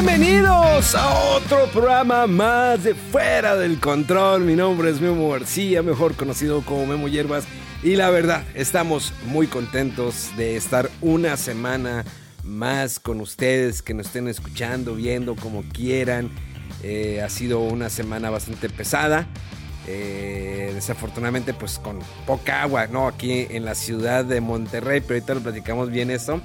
Bienvenidos a otro programa más de Fuera del Control. Mi nombre es Memo García, mejor conocido como Memo Hierbas. Y la verdad, estamos muy contentos de estar una semana más con ustedes, que nos estén escuchando, viendo como quieran. Eh, ha sido una semana bastante pesada. Eh, desafortunadamente, pues con poca agua, ¿no? Aquí en la ciudad de Monterrey, pero ahorita lo platicamos bien esto.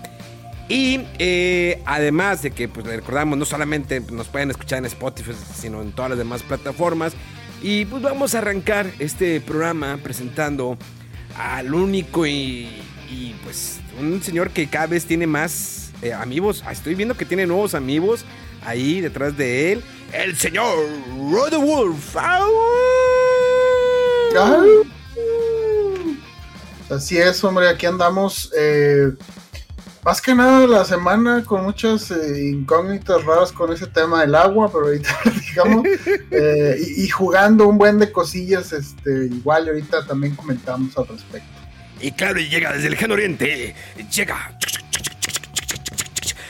Y eh, además de que, pues recordamos, no solamente nos pueden escuchar en Spotify, sino en todas las demás plataformas. Y pues vamos a arrancar este programa presentando al único y, y pues un señor que cada vez tiene más eh, amigos. Ah, Estoy viendo que tiene nuevos amigos ahí detrás de él. El señor Rod Wolf. ¡Au! Ay. Así es, hombre, aquí andamos. eh, más que nada la semana con muchas eh, incógnitas raras con ese tema del agua, pero ahorita digamos, eh, y, y jugando un buen de cosillas, este, igual ahorita también comentamos al respecto. Y claro, y llega desde el lejano oriente. Llega.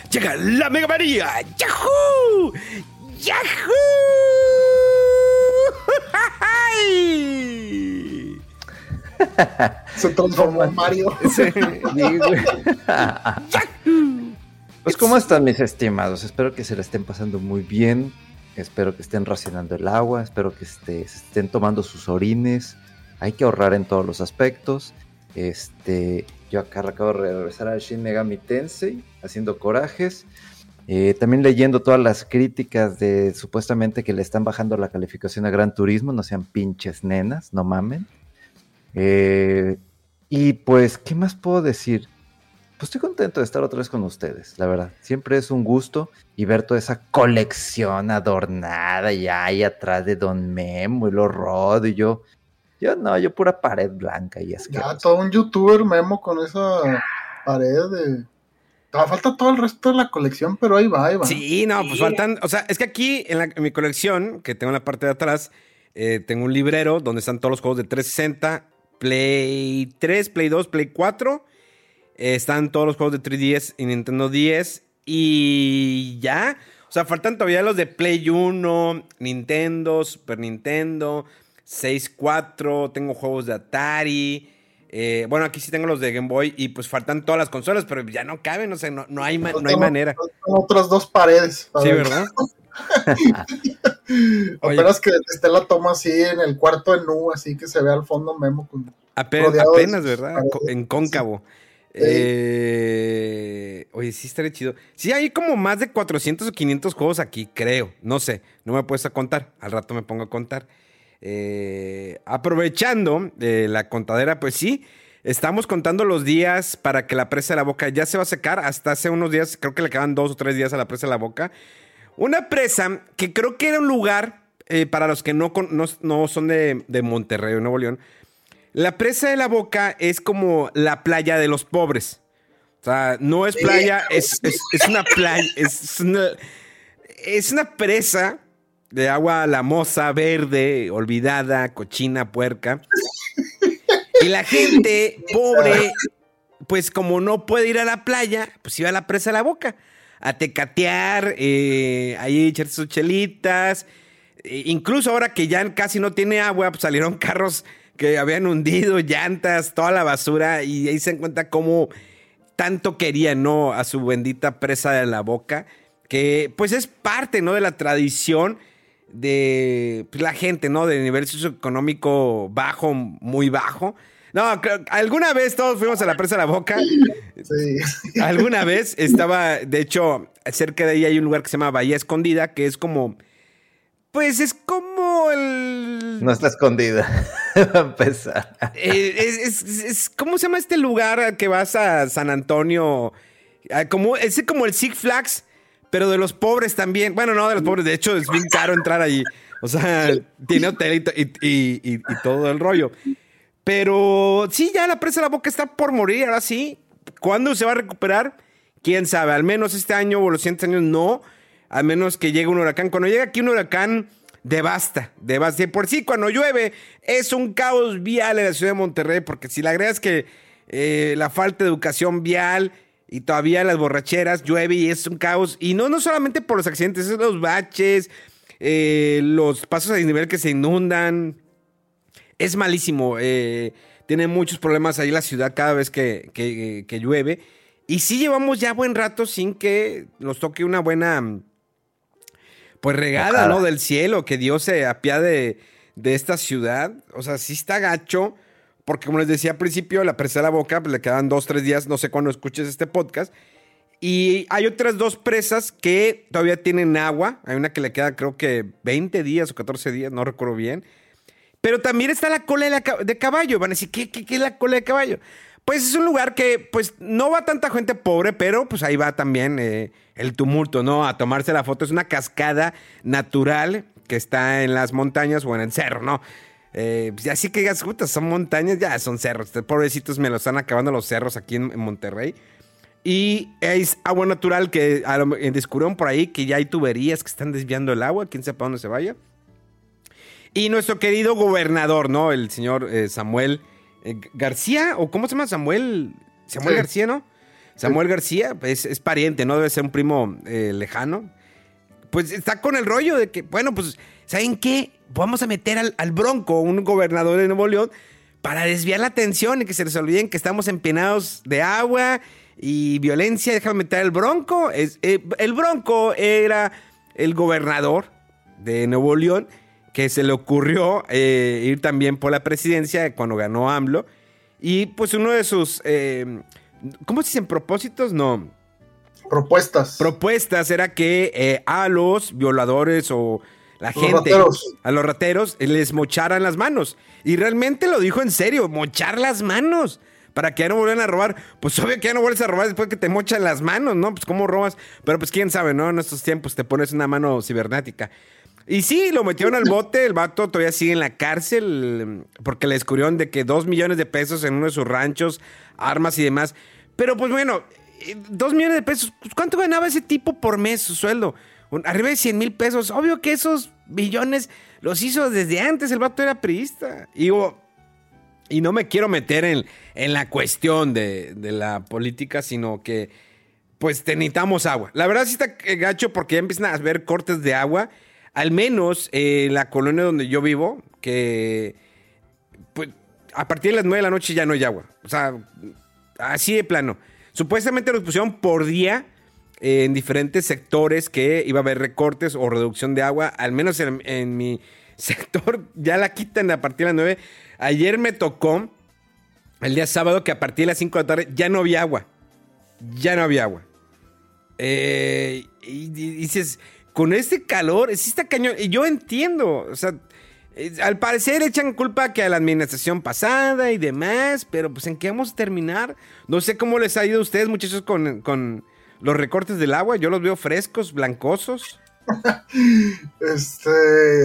Llega la Mega María. ¡Yahoo! ¡Yahoo! Se transformó en Mario. Pues ¿cómo están mis estimados? Espero que se la estén pasando muy bien. Espero que estén racionando el agua. Espero que este, se estén tomando sus orines. Hay que ahorrar en todos los aspectos. Este, yo acá acabo de regresar a Shin Megami Tensei haciendo corajes. Eh, también leyendo todas las críticas de supuestamente que le están bajando la calificación a Gran Turismo. No sean pinches nenas, no mamen. Eh, y pues, ¿qué más puedo decir? Pues estoy contento de estar otra vez con ustedes, la verdad. Siempre es un gusto y ver toda esa colección adornada y ahí atrás de Don Memo y los Rod y yo. Yo no, yo pura pared blanca y Ya asquerosa. todo un youtuber memo con esa pared de. Falta todo el resto de la colección, pero ahí va, ahí va. Sí, no, pues faltan. O sea, es que aquí en, la- en mi colección, que tengo en la parte de atrás, eh, tengo un librero donde están todos los juegos de 360, Play 3, Play 2, Play 4. eh, están todos los juegos de 3DS y Nintendo 10. Y ya. O sea, faltan todavía los de Play 1, Nintendo, Super Nintendo, 64. Tengo juegos de Atari. eh, bueno, aquí sí tengo los de Game Boy. Y pues faltan todas las consolas, pero ya no caben. O sea, no, no hay, no hay manera. faltan otras dos paredes. Sí, ver. ¿verdad? Apenas que esté la toma así en el cuarto de nu, así que se ve al fondo Memo con Apenas, apenas, ¿verdad? paredes. En cóncavo. Sí. Eh, oye, sí estaría chido. Sí, hay como más de 400 o 500 juegos aquí, creo. No sé, no me he puesto a contar. Al rato me pongo a contar. Eh, aprovechando eh, la contadera, pues sí, estamos contando los días para que la presa de la boca ya se va a secar. Hasta hace unos días, creo que le quedan dos o tres días a la presa de la boca. Una presa que creo que era un lugar, eh, para los que no, no, no son de, de Monterrey o Nuevo León, la presa de la boca es como la playa de los pobres. O sea, no es playa, es, es- es una playa, es una, es una presa de agua lamosa, verde, olvidada, cochina, puerca. Y la gente pobre, pues como no puede ir a la playa, pues iba a la presa de la boca. A tecatear, eh, ahí echarse sus chelitas. Eh, incluso ahora que ya casi no tiene agua, pues salieron carros que habían hundido, llantas, toda la basura. Y ahí se encuentra cómo tanto querían, ¿no? A su bendita presa de la boca. Que pues es parte, ¿no? De la tradición de pues, la gente, ¿no? De nivel socioeconómico bajo, muy bajo. No, alguna vez todos fuimos a la presa de la boca. Sí. Alguna vez estaba, de hecho, cerca de ahí hay un lugar que se llama Bahía Escondida, que es como. Pues es como el. No está escondida. Va a empezar. Eh, es, es- es- ¿Cómo se llama este lugar que vas a San Antonio? Ah, Como, es como el Six Flags, pero de los pobres también. Bueno, no de los pobres, de hecho es bien caro entrar allí. O sea, tiene hotel y, to- y- y- y- y todo el rollo. Pero sí, ya la presa de la boca está por morir, ahora sí. ¿Cuándo se va a recuperar? Quién sabe, al menos este año o los siguientes años no, a menos que llegue un huracán. Cuando llega aquí un huracán, devasta, devasta. De por sí, cuando llueve, es un caos vial en la ciudad de Monterrey, porque si le agregas que eh, la falta de educación vial y todavía las borracheras, llueve y es un caos. Y no, no solamente por los accidentes, es los baches, eh, los pasos a desnivel que se inundan. Es malísimo. eh, tiene muchos problemas ahí la ciudad cada vez que, que- que llueve. Y sí llevamos ya buen rato sin que nos toque una buena, mm, pues regada. ¿no? Del cielo, que Dios se apiade de esta ciudad. O sea, sí está gacho, porque como les decía al principio, la presa de la boca, pues le quedan dos, tres días, no sé cuándo escuches este podcast. Y hay otras dos presas que todavía tienen agua. Hay una que le queda creo que 20 días o 14 días, no recuerdo bien. Pero también está la cola de, caballo. Van a decir, ¿qué, qué, qué es la cola de caballo? Pues es un lugar que, pues, no va tanta gente pobre, pero pues ahí va también eh, el tumulto, ¿no? A tomarse la foto. Es una cascada natural que está en las montañas o en el cerro, ¿no? Eh, pues, así que digas, son montañas, ya son cerros. Pobrecitos me lo están acabando los cerros aquí en, Monterrey. Y es agua natural que descubrieron por ahí que ya hay tuberías que están desviando el agua, quién sepa dónde se vaya. Y nuestro querido gobernador, ¿no? El señor eh, Samuel eh, García, o ¿cómo se llama? Samuel. Samuel Sí. García, ¿no? Samuel García es, es pariente, ¿no? Debe ser un primo eh, lejano. Pues está con el rollo de que, bueno, pues, ¿saben qué? Vamos a meter al, al Bronco, un gobernador de Nuevo León, para desviar la atención y que se les olviden que estamos empenados de agua y violencia. Déjame meter al Bronco. Es, el Bronco era el gobernador de Nuevo León que se le ocurrió eh, ir también por la presidencia cuando ganó AMLO. Y pues uno de sus, eh, ¿cómo se dicen? Propósitos, no. Propuestas. Propuestas era que eh, a los violadores o la Los gente, rateros. a los rateros, les mocharan las manos. Y realmente lo dijo en serio, mochar las manos. Para que ya no vuelvan a robar. Pues obvio que ya no vuelves a robar después que te mochan las manos, ¿no? Pues cómo robas. Pero pues quién sabe, ¿no? En estos tiempos te pones una mano cibernética. Y sí, lo metieron al bote, el vato todavía sigue en la cárcel porque le descubrieron de que dos millones de pesos en uno de sus ranchos, armas y demás. Pero pues bueno, eh, dos millones de pesos, pues, ¿cuánto ganaba ese tipo por mes su sueldo? Arriba de 100 mil pesos. Obvio que esos millones los hizo desde antes, el vato era priista. Y, y no me quiero meter en, en la cuestión de, de la política, sino que pues necesitamos agua. La verdad sí está eh, gacho porque ya empiezan a ver cortes de agua. Al menos eh, la colonia donde yo vivo, que pues a partir de las 9 de la noche ya no hay agua. O sea, así de plano. Supuestamente los pusieron por día en diferentes sectores que iba a haber recortes o reducción de agua. Al menos en, en mi sector ya la quitan a partir de las 9. Ayer me tocó el día sábado que a partir de las 5 de la tarde ya no había agua. Ya no había agua. Eh, y dices, con este calor, sí está cañón. Y yo entiendo, o sea, eh, al parecer echan culpa que a la administración pasada y demás, pero pues en qué vamos a terminar. No sé cómo les ha ido a ustedes, muchachos, con, con los recortes del agua. Yo los veo frescos, blancosos. Este,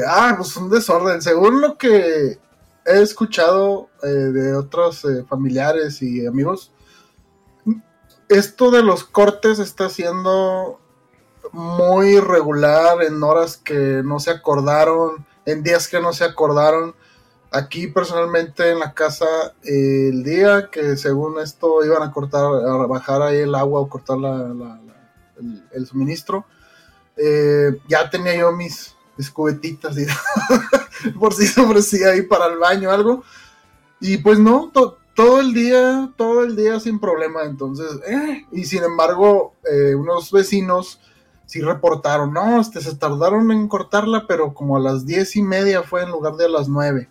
ah, pues un desorden. Según lo que he escuchado eh, de otros eh, familiares y amigos, esto de los cortes está siendo muy irregular en horas que no se acordaron, en días que no se acordaron. Aquí personalmente en la casa, el día que según esto iban a cortar, a bajar ahí el agua o cortar la- la- la- el- el suministro, eh, ya tenía yo mis, mis cubetitas y por si se ofrecía ahí para el baño algo. Y pues no, to- todo el día, todo el día sin problema. Entonces, eh, y sin embargo, eh, unos vecinos sí reportaron, no, este, se tardaron en cortarla, pero como a las diez y media fue en lugar de a las nueve.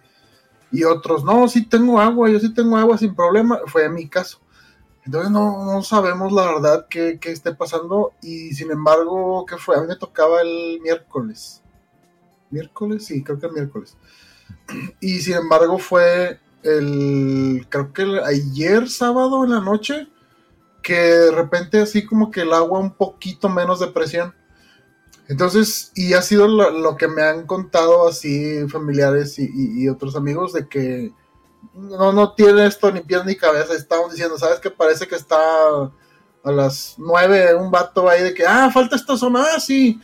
y otros, no, sí tengo agua, yo sí tengo agua sin problema, fue mi caso. Entonces no, no sabemos la verdad qué, qué, esté pasando y sin embargo, ¿qué fue? A mí me tocaba el miércoles. ¿Miércoles? Sí, creo que el miércoles. Y sin embargo fue el, creo que ayer sábado en la noche, que de repente así como que el agua un poquito menos de presión. Entonces, y ha sido lo, que me han contado así familiares y, otros amigos de que no, no tiene esto ni pies ni cabeza. Estamos diciendo, ¿sabes qué? Parece que está a las nueve un vato ahí de que, ah, falta esta zona, ah, sí.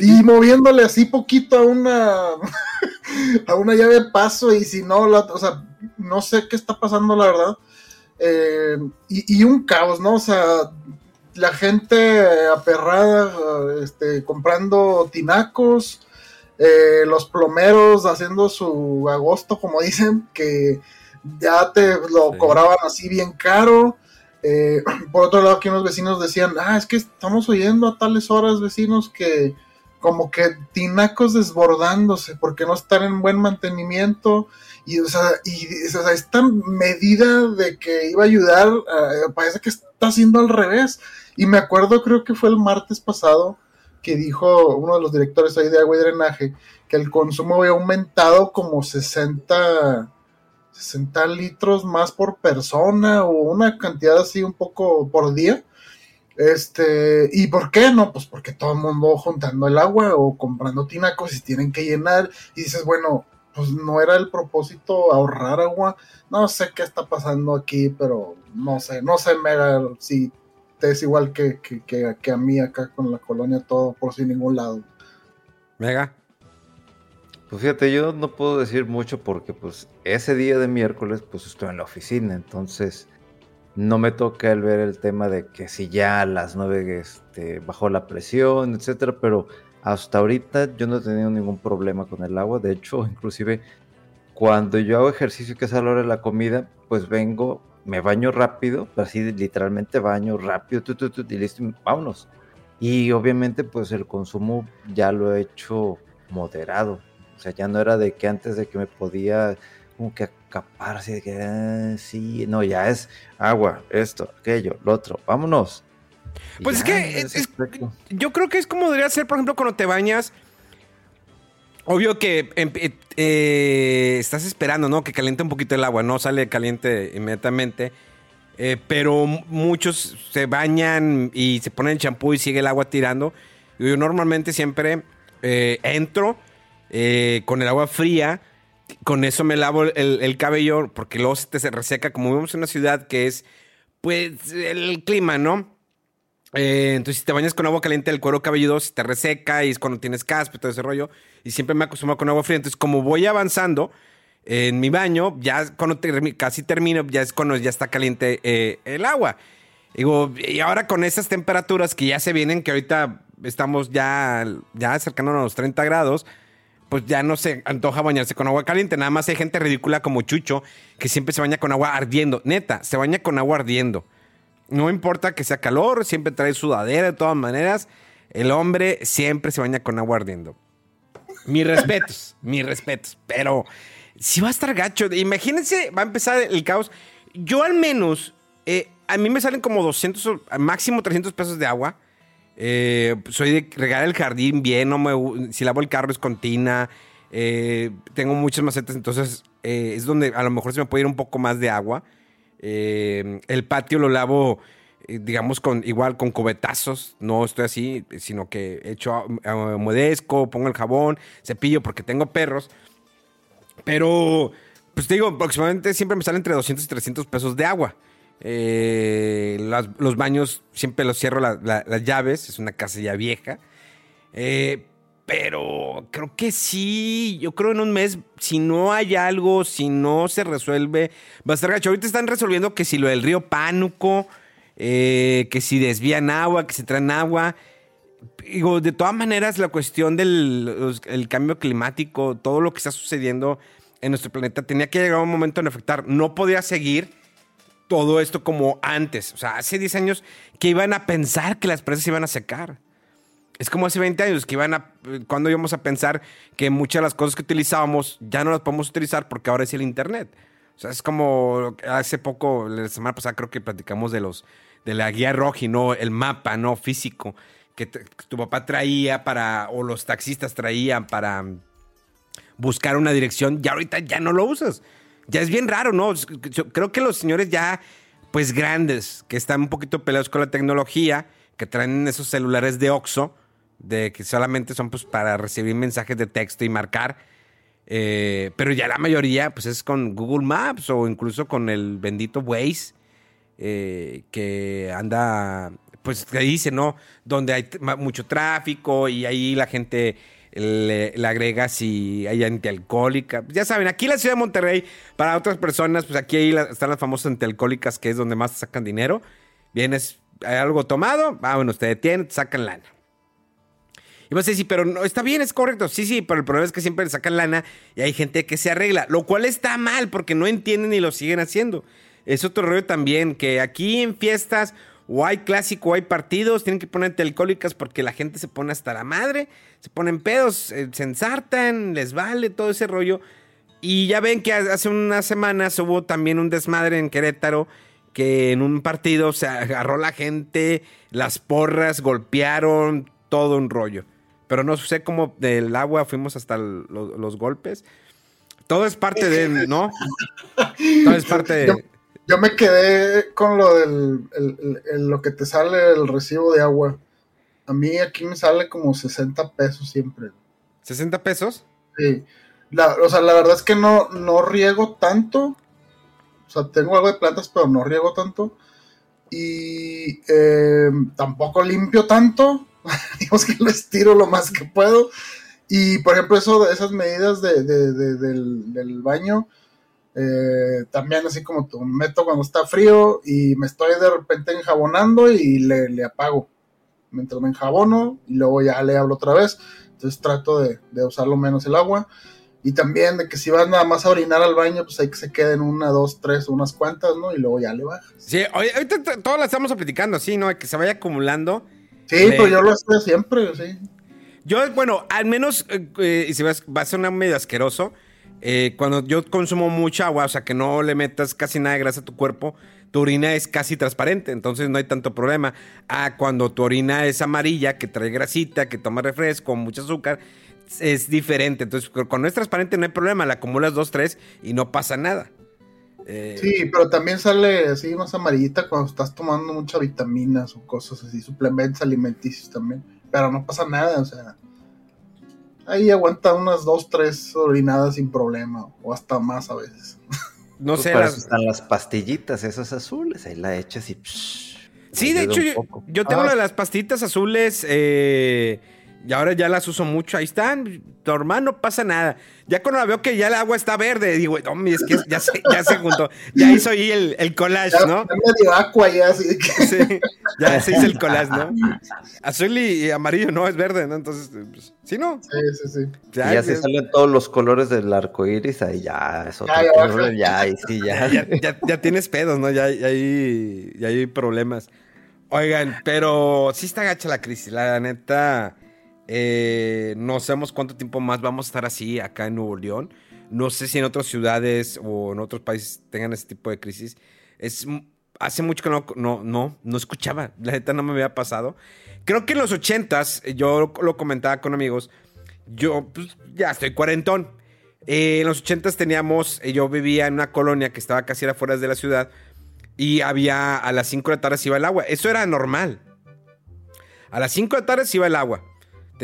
Y moviéndole así poquito a una, a una llave de paso y si no, la, o sea, no sé qué está pasando, la verdad. Eh, y, y, un caos, ¿no? O sea, la gente aperrada, este, comprando tinacos, eh, los plomeros haciendo su agosto, como dicen, que ya te lo cobraban así bien caro. Eh, por otro lado, aquí unos vecinos decían, ah, es que estamos oyendo a tales horas, vecinos, que como que tinacos desbordándose porque no están en buen mantenimiento. Y, o sea, y, esta medida de que iba a ayudar, eh, parece que está haciendo al revés. Y me acuerdo, creo que fue el martes pasado, que dijo uno de los directores ahí de agua y drenaje, que el consumo había aumentado como 60, 60 litros más por persona o una cantidad así un poco por día. Este, ¿y por qué no? Pues porque todo el mundo juntando el agua o comprando tinacos y tienen que llenar. Y dices, bueno, pues no era el propósito ahorrar agua. No sé qué está pasando aquí, pero no sé, no sé, Mega, si es igual que, que, a mí acá con la colonia todo por sin ningún lado. Mega. Pues fíjate, yo no puedo decir mucho porque pues ese día de miércoles pues estoy en la oficina, entonces no me toca el ver el tema de que si ya las nueve este, bajó la presión, etcétera, pero hasta ahorita yo no he tenido ningún problema con el agua, de hecho, inclusive cuando yo hago ejercicio que es a la hora de la comida, pues vengo me baño rápido, así literalmente baño rápido, y listo, vámonos. Y obviamente pues el consumo ya lo he hecho moderado. O sea, ya no era de que antes de que me podía como que acaparse, de que ah, sí, no, ya es agua, esto, aquello, lo otro, vámonos. pues es que yo creo que es como debería ser, por ejemplo, cuando te bañas Obvio que em, eh, eh, estás esperando, ¿no? Que caliente un poquito el agua, no sale caliente inmediatamente. Eh, pero muchos se bañan y se ponen el champú y sigue el agua tirando. Yo normalmente siempre entro con el agua fría, con eso me lavo el, cabello, porque luego se te se reseca, como vivimos en una ciudad que es, pues, el clima, ¿no? entonces, si te bañas con agua caliente, el cuero cabelludo se te reseca y es cuando tienes caspa y todo ese rollo y siempre me acostumbro con agua fría. Entonces, como voy avanzando en mi baño, ya cuando casi termino, ya es cuando ya está caliente eh, el agua. Digo, y ahora con esas temperaturas que ya se vienen, que ahorita estamos ya, ya acercándonos a los 30 grados, pues ya no se antoja bañarse con agua caliente. Nada más hay gente ridícula como Chucho, que siempre se baña con agua ardiendo. Neta, se baña con agua ardiendo. No importa que sea calor, siempre trae sudadera de todas maneras. El hombre siempre se baña con agua ardiendo. Mis respetos, mis respetos. Pero si va a estar gacho. Imagínense, va a empezar el caos. Yo al menos, eh, a mí me salen como 200, máximo 300 pesos de agua. Eh, soy de regar el jardín bien, no me, si lavo el carro es con tina. Eh, tengo muchas macetas, entonces es donde a lo mejor se me puede ir un poco más de agua. el patio lo lavo eh, digamos, con igual con cubetazos. No estoy así, sino que echo modesco, pongo el jabón, cepillo porque tengo perros. Pero, pues te digo, aproximadamente siempre me sale entre 200 y 300 pesos de agua. Eh, los baños siempre los cierro las llaves, es una casa ya vieja. Eh, pero creo que sí, yo creo en un mes, si no hay algo, si no se resuelve, va a estar gacho. Ahorita están resolviendo que si lo del río Pánuco, eh, que si desvían agua, que se traen agua. Digo, de todas maneras, la cuestión del cambio climático, todo lo que está sucediendo en nuestro planeta, tenía que llegar un momento en afectar. No podía seguir todo esto como antes. O sea, hace 10 años que iban a pensar que las presas iban a secar. Es como hace 20 años que iban a. Cuando íbamos a pensar que muchas de las cosas que utilizábamos ya no las podemos utilizar porque ahora es el Internet. O sea, es como hace poco, la semana pasada creo que platicamos de los de la guía roja, ¿no? El mapa, ¿no? Físico que, que tu papá traía para, o los taxistas traían para buscar una dirección, ya ahorita ya no lo usas. Ya es bien raro, ¿no? Creo que los señores ya, pues grandes, que están un poquito peleados con la tecnología, que traen esos celulares de Oxxo, de que solamente son pues para recibir mensajes de texto y marcar. eh, pero ya la mayoría, pues es con Google Maps o incluso con el bendito Waze, eh, que anda, pues que dice, ¿no? Donde hay mucho tráfico y ahí la gente le, agrega si hay antialcohólica. Ya saben, aquí en la ciudad de Monterrey, para otras personas, pues aquí están las famosas antialcohólicas, que es donde más sacan dinero. Vienes, hay algo tomado, ah, bueno, te detienen, te sacan lana. Y vas a decir, pero no, está bien, es correcto. Sí, sí, pero el problema es que siempre le sacan lana y hay gente que se arregla, lo cual está mal porque no entienden y lo siguen haciendo. Es otro rollo también, que aquí en fiestas o hay clásico o hay partidos, tienen que poner alcohólicas porque la gente se pone hasta la madre, se ponen pedos, eh, se ensartan, les vale todo ese rollo. Y ya ven que hace unas semanas hubo también un desmadre en Querétaro que en un partido se agarró la gente, las porras, golpearon, todo un rollo. Pero no sé cómo del agua fuimos hasta el- lo- los golpes. Todo es parte de, ¿no? Todo es parte de... Yo, me quedé con lo del el- el- el- lo que te sale el recibo de agua. A mí aquí me sale como 60 pesos siempre. ¿60 pesos? Sí. La, o sea, la verdad es que no, no riego tanto. O sea, tengo algo de plantas, pero no riego tanto. Y eh, tampoco limpio tanto. Digamos que lo estiro lo más que puedo. Y por ejemplo, eso, esas medidas de, de- de- del, del baño, eh, también así como tú, me meto cuando está frío y me estoy de repente enjabonando y le, le apago. Mientras me enjabono y luego ya le hablo otra vez. Entonces trato de, de usarlo menos el agua. Y también de que si vas nada más a orinar al baño, pues hay que se queden una, dos, tres, unas cuantas, ¿no? Y luego ya le bajas. Sí, ahorita todas las estamos platicando, sí, ¿no? Que se vaya acumulando. Sí, Le- pero yo lo hacía siempre, sí. Yo, bueno, al menos, eh, eh, y si vas, va a ser una medio asqueroso, eh, cuando yo consumo mucha agua, o sea, que no le metas casi nada de grasa a tu cuerpo, tu orina es casi transparente, entonces no hay tanto problema. Ah, cuando tu orina es amarilla, que trae grasita, que toma refresco, mucho azúcar, es diferente. Entonces, cu- cuando es transparente no hay problema, la acumulas dos, tres y no pasa nada. Eh, Sí, pero también sale así más amarillita cuando estás tomando muchas vitaminas o cosas así, suplementos alimenticios también. Pero no pasa nada, o sea. Ahí aguanta unas dos, tres orinadas sin problema, o hasta más a veces. No Pues sé, para las- están las pastillitas, esas azules. Ahí la echas y. psh, Sí, de hecho, yo, tengo Ah. la de las pastitas azules eh, y ahora ya las uso mucho. Ahí están, normal, no pasa nada. Ya cuando la veo que ya el agua está verde, digo, hombre, es que ya se, ya se juntó. Ya hizo ahí el, el collage, Ya, ¿no? ya medio aqua ya, así que. Sí, ya se hizo el collage, ¿no? Azul y, amarillo, no, es verde, ¿no? Entonces, pues, sí, ¿no? Sí, sí, sí. Y ya se ya- salen todos los colores del arco iris, ahí ya es otro Ya, ya color, ya, ahí sí, ya. ya, ya- ya tienes pedos, ¿no? Ya, ya hay, ya hay problemas. Oigan, pero sí está gacha la crisis. La neta, eh, no sabemos cuánto tiempo más vamos a estar así acá en Nuevo León. No sé si en otras ciudades o en otros países tengan ese tipo de crisis. Es, hace mucho que no, no, no, no escuchaba. La neta no me había pasado. Creo que en los ochentas, yo lo comentaba con amigos, yo pues, ya estoy cuarentón. Eh, en los ochentas teníamos, eh, yo vivía en una colonia que estaba casi afuera de la ciudad y había a las 5 de la tarde iba el agua. Eso era normal. A las 5 de la tarde iba el agua.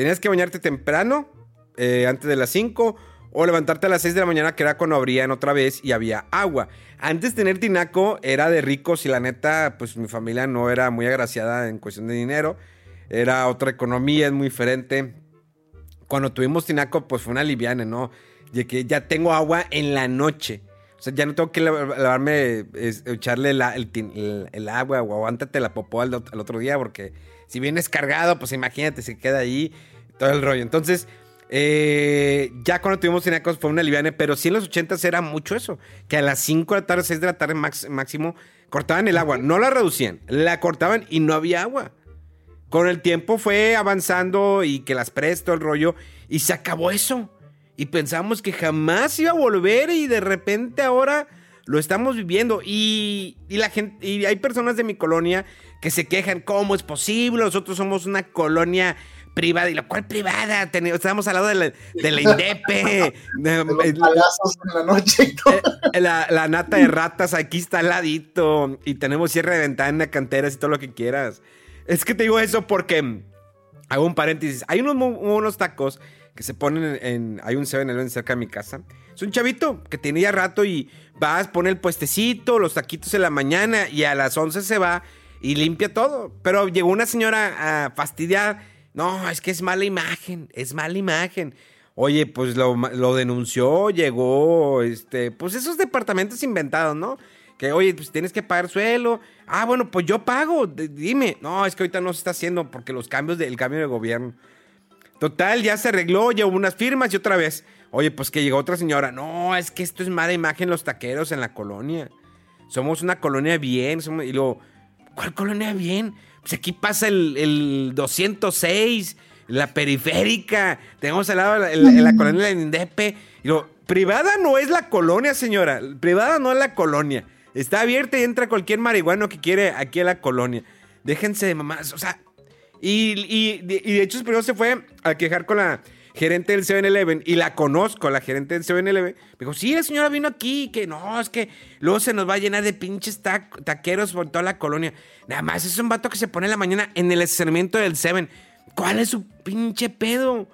Tenías que bañarte temprano, eh, antes de las 5, o levantarte a las 6 de la mañana, que era cuando abrían otra vez y había agua. Antes tener tinaco era de ricos y la neta, pues mi familia no era muy agraciada en cuestión de dinero. Era otra economía, es muy diferente. Cuando tuvimos tinaco, pues fue una liviana, ¿no? De que ya tengo agua en la noche. O sea, ya no tengo que lav- lavarme, echarle el, agua o aguántate la popó al otro día, porque si vienes cargado, pues imagínate, se queda ahí todo el rollo. Entonces, eh, ya cuando tuvimos tinacos fue una liviana, pero sí en los 80 era mucho eso, que a las 5 de la tarde, 6 de la tarde máximo, cortaban el agua. No la reducían, la cortaban y no había agua. Con el tiempo fue avanzando y que las presto el rollo y se acabó eso. Y pensamos que jamás iba a volver y de repente ahora lo estamos viviendo. Y, y la gente, y hay personas de mi colonia que se quejan, ¿cómo es posible? Nosotros somos una colonia privada. ¿Y la cual privada? Ten- Estamos al lado de la, de la INDEPE. de- los en la noche todo. eh, la, la nata de ratas aquí está al ladito. Y tenemos cierre de ventana, canteras y todo lo que quieras. Es que te digo eso porque. Hago un paréntesis. Hay unos, unos tacos que se ponen en. en- hay un 7-Eleven cerca de mi casa. Es un chavito que tiene ya rato y vas, pone el puestecito, los taquitos en la mañana y a las 11 se va y limpia todo. Pero llegó una señora a fastidiar. No, es que es mala imagen, es mala imagen. Oye, pues lo, denunció, llegó, este, pues esos departamentos inventados, ¿no? Que, oye, pues tienes que pagar suelo. Ah, bueno, pues yo pago, dime. No, es que ahorita no se está haciendo porque los cambios del cambio de gobierno. Total, ya se arregló, llevó unas firmas y otra vez. Oye, pues que llegó otra señora. No, es que esto es mala imagen los taqueros en la colonia. Somos una colonia bien. somos- y luego, ¿cuál colonia bien? Pues aquí pasa el, el 206, la periférica. Tenemos al lado la, colonia de la Indepe. Y luego, privada no es la colonia, señora. Privada no es la colonia. Está abierta y entra cualquier marihuano que quiere aquí a la colonia. Déjense de mamás. O sea, y, y- y de hecho, primero se fue a quejar con la gerente del 7-Eleven y la conozco, la gerente del 7-Eleven. Me dijo, sí, la señora vino aquí, que no, es que luego se nos va a llenar de pinches tac- taqueros por toda la colonia. Nada más es un vato que se pone en la mañana en el estacionamiento del 7. ¿Cuál es su pinche pedo?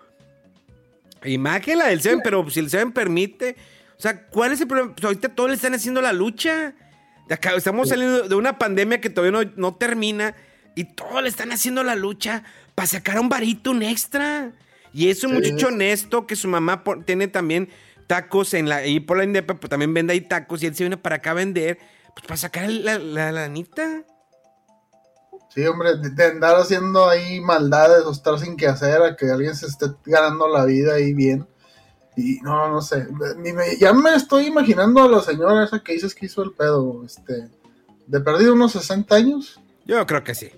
Imagen la del 7, pero si el 7 permite. O sea, ¿cuál es el problema? Pues ahorita todos le están haciendo la lucha. De acá, estamos saliendo de una pandemia que todavía no, no termina y todos le están haciendo la lucha para sacar un varito, un extra. Y es un Sí. muchacho honesto que su mamá tiene también tacos en la, y por la Indepe, pues también vende ahí tacos y él se viene para acá a vender, pues para sacar la, la, la lanita. Sí, hombre, de, andar haciendo ahí maldades o estar sin que hacer a que alguien se esté ganando la vida ahí bien. Y no, no sé. Me- ya me estoy imaginando a la señora esa que dices que hizo el pedo. Este, de perdido unos 60 años. Yo creo que sí.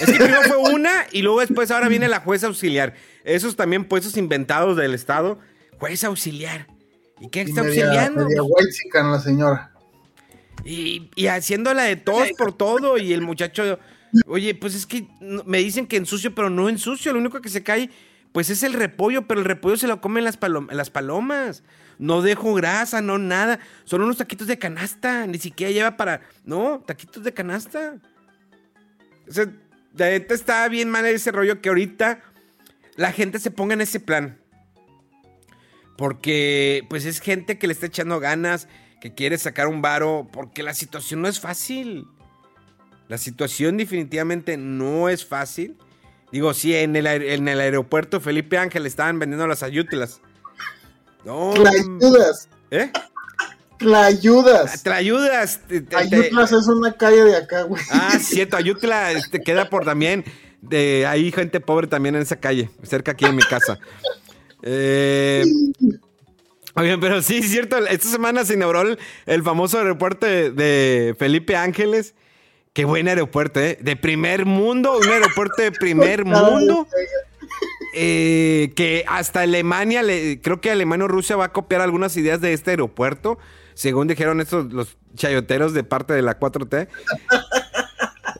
Es que primero fue una y luego después ahora viene la jueza auxiliar. Esos también puestos inventados del Estado. Juez auxiliar. ¿Y qué Y está media, auxiliando? media la señora. Y, y haciéndola de todos por todo. Y el muchacho, oye, pues es que me dicen que ensucio, pero no ensucio. Lo único que se cae, pues es el repollo, pero el repollo se lo comen las, palom- las palomas. No dejo grasa, no nada. Son unos taquitos de canasta. Ni siquiera lleva para. No, taquitos de canasta. O sea, la neta está bien mal ese rollo que ahorita la gente se ponga en ese plan. Porque, pues es gente que le está echando ganas, que quiere sacar un varo, porque la situación no es fácil. La situación definitivamente no es fácil. Digo, sí, en el, en el aeropuerto Felipe Ángel estaban vendiendo las ayútilas. No. Tlayudas. ¿Eh? Tlayudas. Te ayudas. te- te- te- Ayutlas es una calle de acá, güey. Ah, cierto, Ayutla este, queda por también. De, hay gente pobre también en esa calle, cerca aquí de mi casa. Eh, oigan, pero sí, es cierto, esta semana se inauguró el, el famoso aeropuerto de, de Felipe Ángeles. Qué buen aeropuerto, ¿eh? De primer mundo, un aeropuerto de primer mundo. eh, que hasta Alemania, le- creo que Alemania o Rusia va a copiar algunas ideas de este aeropuerto, según dijeron estos los chayoteros de parte de la 4T.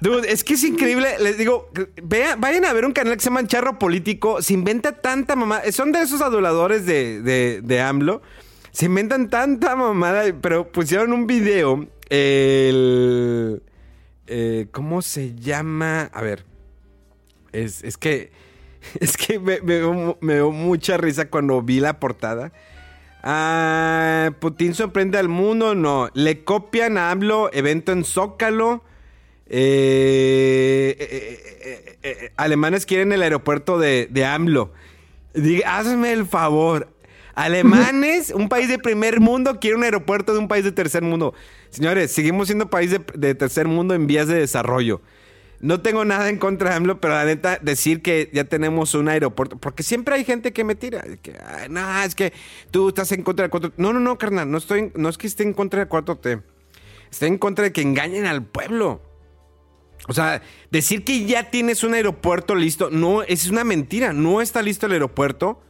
Dude, es que es increíble. Les digo, vea- vayan a ver un canal que se llama Charro Político. Se inventa tanta mamada. Son de esos aduladores de, de, de AMLO. Se inventan tanta mamada, pero pusieron un video. Eh, ¿Cómo se llama? A ver. Es, es que. Es que me, me me dio mucha risa cuando vi la portada. Ah, Putin sorprende al mundo, no. Le copian a AMLO, evento en Zócalo. Eh, eh, eh, alemanes quieren el aeropuerto de, de AMLO. Diga, hazme el favor. Alemanes, un país de primer mundo, quiere un aeropuerto de un país de tercer mundo. Señores, seguimos siendo país de, de tercer mundo en vías de desarrollo. No tengo nada en contra de AMLO, pero la neta, decir que ya tenemos un aeropuerto, porque siempre hay gente que me tira, que, "Ay, no, es que tú estás en contra del 4T. No, no, no, carnal, no, estoy, no es que esté en contra del 4T. Estoy en contra de que engañen al pueblo. O sea, decir que ya tienes un aeropuerto listo, no, es una mentira. No está listo el aeropuerto.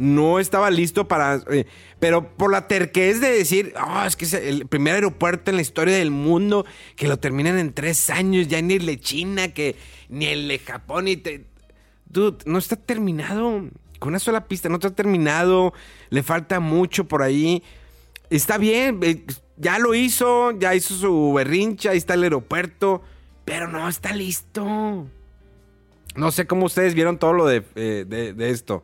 No estaba listo para. eh, pero por la terquez de decir, "Ah, es que es el primer aeropuerto en la historia del mundo, que lo terminan en tres años, ya ni el de China, que ni el de Japón, y. Dude, no está terminado. Con una sola pista, no está terminado. Le falta mucho por ahí. Está bien, eh, ya lo hizo, ya hizo su berrincha, ahí está el aeropuerto, pero no está listo. No sé cómo ustedes vieron todo lo de, eh, de esto.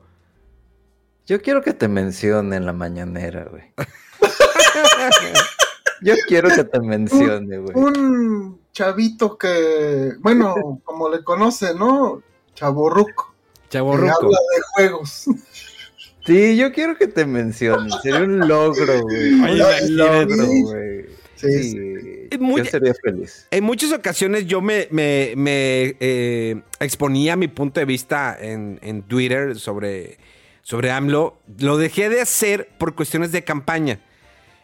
Yo quiero que te mencione en la mañanera, güey. Yo quiero que te mencione, güey. Un chavito que, bueno, como le conoce, ¿no? Chaborruco. Chaborruco. habla de juegos. Sí, yo quiero que te mencione. Sería un logro, güey. Un logro, güey. Sí, Sí, sí. Es muy- yo sería feliz. En muchas ocasiones yo me, me- me, eh, exponía mi punto de vista en, en Twitter sobre, sobre AMLO. Lo dejé de hacer por cuestiones de campaña.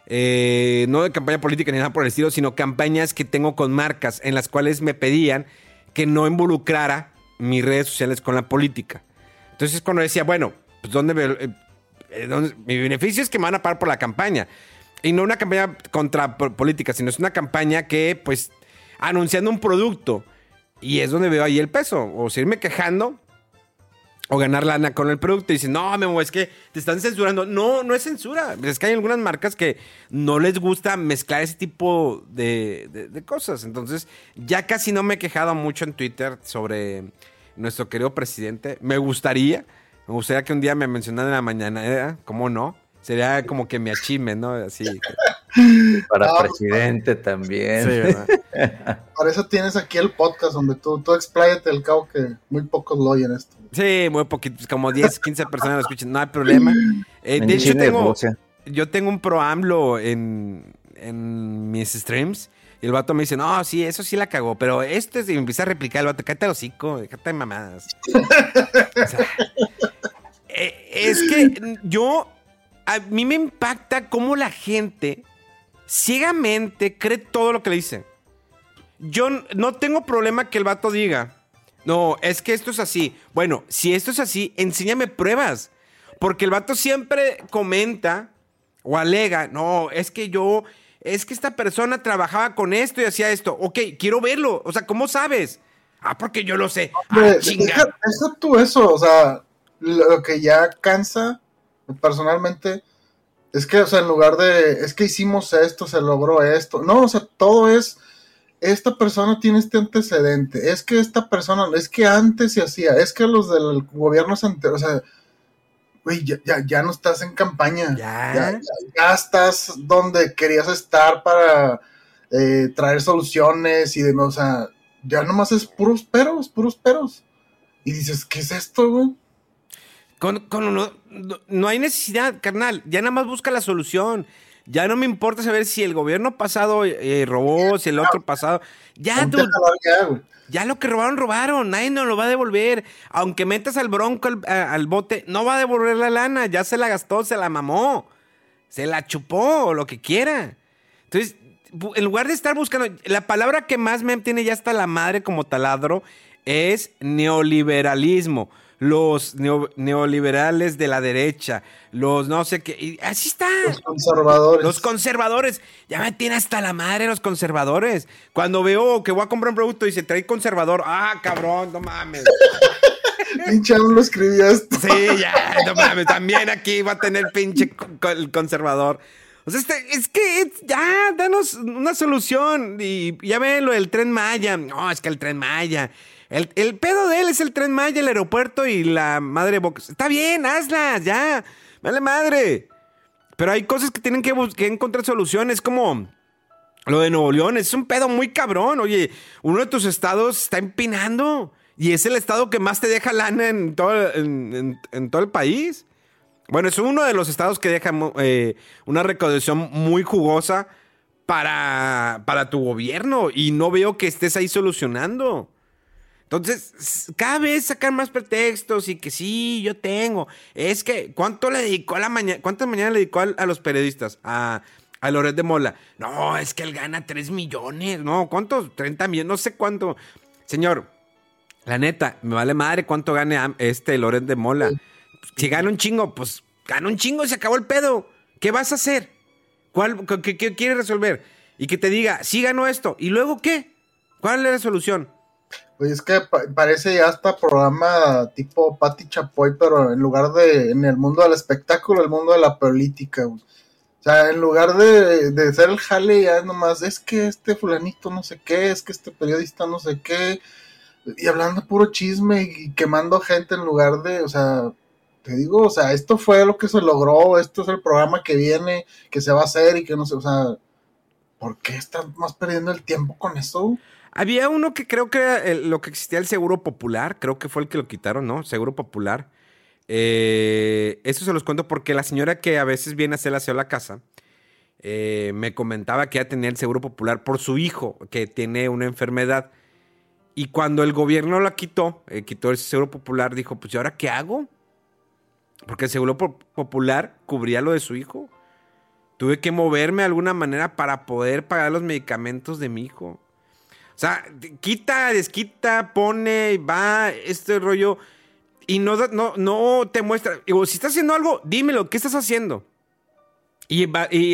Eh, no de campaña política ni nada por el estilo, sino campañas que tengo con marcas en las cuales me pedían que no involucrara mis redes sociales con la política. Entonces cuando decía, bueno, pues ¿dónde me- eh, eh, dónde- mi beneficio es que me van a pagar por la campaña. Y no una campaña contra po- política, sino es una campaña que, pues, anunciando un producto. Y es donde veo ahí el peso. O seguirme quejando o ganar lana con el producto. Y dicen, no, Memo, es que te están censurando. No, no es censura. Es que hay algunas marcas que no les gusta mezclar ese tipo de, de- de cosas. Entonces, ya casi no me he quejado mucho en Twitter sobre nuestro querido presidente. Me gustaría, me gustaría que un día me mencionaran en la mañana, ¿cómo no? Sería como que me achime, ¿no? Así. que- Para presidente también. sí, ¿verdad? Para eso tienes aquí el podcast donde tú, tú expláyate el cabo que muy pocos lo oyen esto. Sí, muy poquito, como 10, 15 personas lo escuchan, no hay problema. Eh, de hecho, tengo, yo tengo un pro AMLO en, en mis streams. Y el vato me dice, no, sí, eso sí la cagó. Pero esto es, y me empieza a replicar el vato, cállate el hocico, déjate de mamadas. O sea, eh, es que yo, a mí me impacta cómo la gente ciegamente cree todo lo que le dicen. Yo no tengo problema que el vato diga, no, es que esto es así. Bueno, si esto es así, enséñame pruebas. Porque el vato siempre comenta o alega, no, es que yo, es que esta persona trabajaba con esto y hacía esto. Ok, quiero verlo. O sea, ¿cómo sabes? Ah, porque yo lo sé. Ah, Hombre, chinga. deja, deja tú eso, o sea, lo que ya cansa personalmente es que, o sea, en lugar de, es que hicimos esto, se logró esto, no, o sea, todo es, esta persona tiene este antecedente, es que esta persona, es que antes se hacía, es que los del gobierno anterior, o sea, güey, ya, ya, ya no estás en campaña, Ya. ya, estás donde querías estar para eh, traer soluciones y demás, o sea, ya nomás es puros peros, puros peros. Y dices, ¿qué es esto, güey? Con, con- no, no- no hay necesidad, carnal. Ya nada más busca la solución. Ya no me importa saber si el gobierno pasado eh, robó, si el otro pasado. Ya, jalar ya, lo que robaron, robaron. Nadie nos lo va a devolver. Aunque metas al bronco al, al bote, no va a devolver la lana. Ya se la gastó, se la mamó. Se la chupó, o lo que quiera. Entonces, en lugar de estar buscando, la palabra que más me tiene ya hasta la madre como taladro es neoliberalismo. Los neo- neoliberales de la derecha, los no sé qué, y así está. Los conservadores. Los conservadores. Ya me tiene hasta la madre los conservadores. Cuando veo que voy a comprar un producto y se trae conservador, ah, cabrón, no mames. Pinche aún lo escribías. Sí, ya, no mames. También aquí va a tener pinche el conservador. O sea, este- es que es- ya, danos una solución. Y ya ven lo del tren Maya. No, es que el tren Maya. El, el pedo de él es el tren Maya, el aeropuerto y la madre box. Está bien, hazlas, ya. Vale madre. Pero hay cosas que tienen que, que encontrar soluciones, como lo de Nuevo León. Es un pedo muy cabrón. Oye, uno de tus estados está empinando. Y es el estado que más te deja lana en todo, en, todo el país. Bueno, es uno de los estados que deja eh, una recaudación muy jugosa para, para tu gobierno. Y no veo que estés ahí solucionando. Entonces, cada vez sacan más pretextos y que sí, yo tengo. Es que, ¿cuánto le dedicó a la mañana? ¿Cuántas mañanas le dedicó a, los periodistas? A, a Loret de Mola. No, es que él gana 3 millones. No, ¿cuántos? 30 millones, no sé cuánto. Señor, la neta, me vale madre cuánto gane este Loren de Mola. Si gana un chingo, pues gana un chingo y se acabó el pedo. ¿Qué vas a hacer? ¿Cuál, qué, qué quieres resolver? Y que te diga, sí ganó esto. ¿Y luego qué? ¿Cuál es la solución? Pues es que pa- parece ya hasta programa tipo Pati Chapoy, pero en lugar de en el mundo del espectáculo, el mundo de la política. O sea, en lugar de, de ser el jale, ya nomás es que este fulanito no sé qué, es que este periodista no sé qué, y hablando puro chisme y quemando gente en lugar de, o sea, te digo, o sea, esto fue lo que se logró, esto es el programa que viene, que se va a hacer y que no sé, o sea, ¿por qué están más perdiendo el tiempo con eso? Había uno que creo que era lo que existía el Seguro Popular, creo que fue el que lo quitaron, ¿no? Seguro Popular. Eh, eso se los cuento porque la señora que a veces viene a hacer aseo a la casa eh, me comentaba que ya tenía el Seguro Popular por su hijo, que tiene una enfermedad. Y cuando el gobierno la quitó, eh, quitó el Seguro Popular, dijo, pues ¿y ahora qué hago? Porque el Seguro Po- Popular cubría lo de su hijo. Tuve que moverme de alguna manera para poder pagar los medicamentos de mi hijo. O sea, quita, desquita, pone, va, este rollo. Y no, no, no te muestra. Digo, si estás haciendo algo, dímelo, ¿qué estás haciendo? Y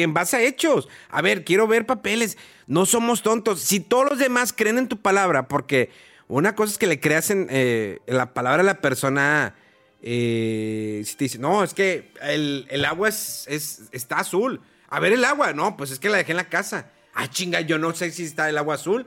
en, base a hechos. A ver, quiero ver papeles. No somos tontos. Si todos los demás creen en tu palabra, porque una cosa es que le creas en, eh, la palabra a la persona. eh, si te dice, no, es que el, agua es- está azul. A ver el agua. No, pues es que la dejé en la casa. Ah, chinga, yo no sé si está el agua azul.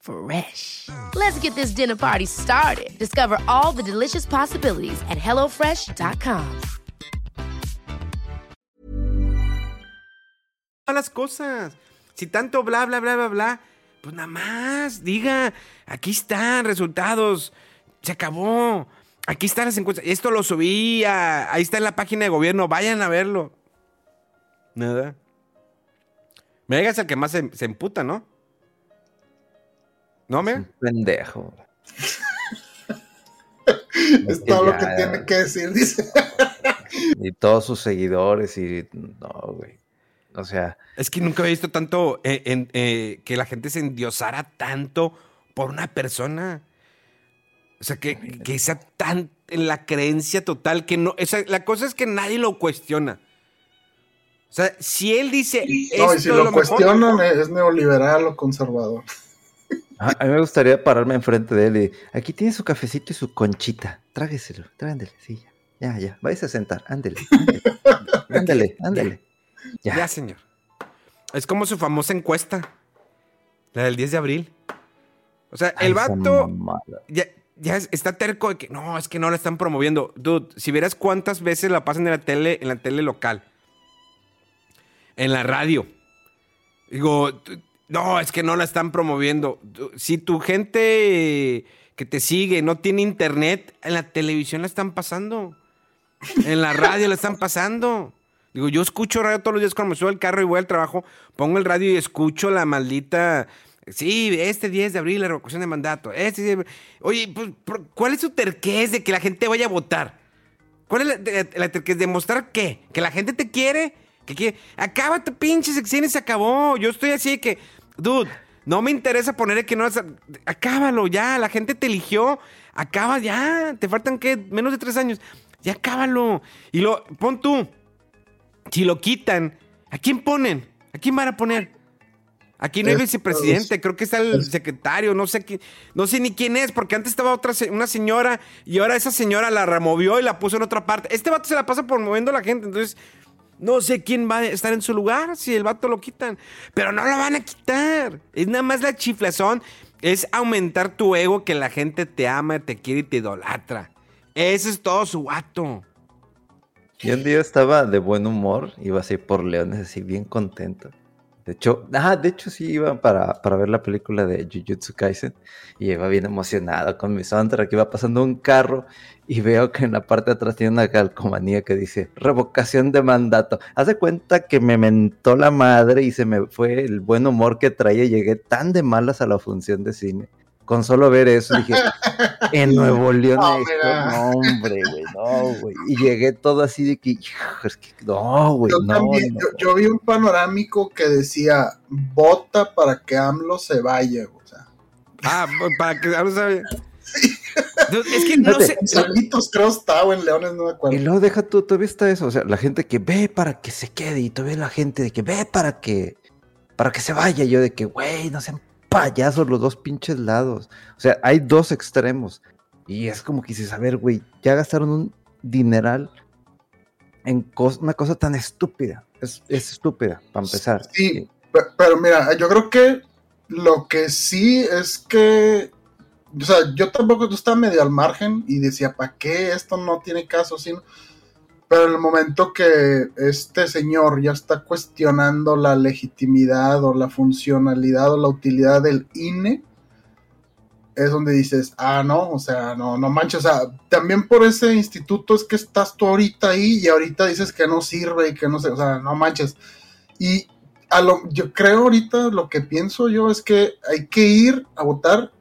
Fresh. Let's get this dinner party started. Discover all the delicious possibilities at hellofresh.com. las cosas. Si tanto bla, bla, bla, bla, bla, pues nada más, diga, aquí están resultados, se acabó, aquí están las encuestas, esto lo subí, a- ahí está en la página de gobierno, vayan a verlo. Nada. Me digas el que más se, se emputa, ¿no? ¿No, me? Un pendejo. Es todo lo que tiene que decir, dice. Y todos sus seguidores y... No, güey. O sea, Es que nunca he visto tanto eh, en- eh, que la gente se endiosara tanto por una persona. O sea, que, que sea tan en la creencia total que no. o sea, la cosa es que nadie lo cuestiona. O sea, si él dice. No, y "Esto si lo, mejor", cuestionan, es neoliberal o conservador. A, a mí me gustaría pararme enfrente de él y... Aquí tiene su cafecito y su conchita. Trágueselo, trándele, sí, ya. Ya, ya. Váyase a sentar, ándele. Ándele, ándele. Ya. Ya. señor. Es como su famosa encuesta. La del 10 de abril. O sea, Ay, el vato. ya, ya es- está terco de que no, es que no la están promoviendo. Dude, si vieras cuántas veces la pasan en la tele, en la tele local, en la radio. Digo, no, es que no la están promoviendo. Si tu gente que te sigue no tiene internet, en la televisión la están pasando. En la radio la están pasando. Digo, yo escucho radio todos los días cuando me subo al carro y voy al trabajo, pongo el radio y escucho la maldita. Sí, este 10 de abril la revocación de mandato. Este 10 de. Oye, pues, ¿cuál es su terquez de que la gente vaya a votar? ¿Cuál es la, de- la terquez? ¿Demostrar qué? ¿Que la gente te quiere? ¿Que quiere? Acaba tu pinche sección y se acabó. Yo estoy así de que, dude, no me interesa poner que no. Acábalo ya, la gente te eligió. Acaba ya. Te faltan, ¿qué? Menos de tres años. Ya acábalo. Y lo, pon tú. Si lo quitan, ¿a quién ponen? ¿A quién van a poner? Aquí no hay Es- vicepresidente, creo que está el secretario, no sé qué, no sé ni quién es, porque antes estaba otra una señora y ahora esa señora la removió y la puso en otra parte. Este vato se la pasa por moviendo a la gente, entonces no sé quién va a estar en su lugar si el vato lo quitan, pero no lo van a quitar. Es nada más la chiflazón, es aumentar tu ego que la gente te ama, te quiere y te idolatra. Ese es todo su vato. Y un día estaba de buen humor, iba así por Leones, así bien contento. De hecho, ah, de hecho sí iba para, para ver la película de Jujutsu Kaisen y iba bien emocionado con mi soundtrack, iba pasando un carro y veo que en la parte de atrás tiene una calcomanía que dice revocación de mandato. Hace cuenta que me mentó la madre y se me fue el buen humor que traía. Llegué tan de malas a la función de cine con solo ver eso dije, en Nuevo León no, no hombre, güey, no, güey. Y llegué todo así de que, es que no, güey, no, Yo, vi un panorámico que decía, vota para que AMLO se vaya, o sea. Ah, para que AMLO se vaya. Es que no sé. Salitos creo estaba en Leones, no me acuerdo. Y luego deja tú, todavía está eso. O sea, la gente que ve para que se quede, y todavía la gente de que ve para que para que se vaya. Yo de que, güey, no sean payasos los dos pinches lados. O sea, hay dos extremos. Y es como que dices, a ver, güey, ya gastaron un dineral en una cosa tan estúpida. Es, estúpida, para empezar. Sí, Pero, mira, yo creo que lo que sí es que. O sea, yo tampoco estaba medio al margen y decía, ¿para qué esto no tiene caso? Sino, pero en el momento que este señor ya está cuestionando la legitimidad o la funcionalidad o la utilidad del INE, es donde dices, ah, no, o sea, no, no manches, o sea, también por ese instituto es que estás tú ahorita ahí y ahorita dices que no sirve y que no sé, o sea, no manches. Y a lo, yo creo ahorita lo que pienso yo es que hay que ir a votar,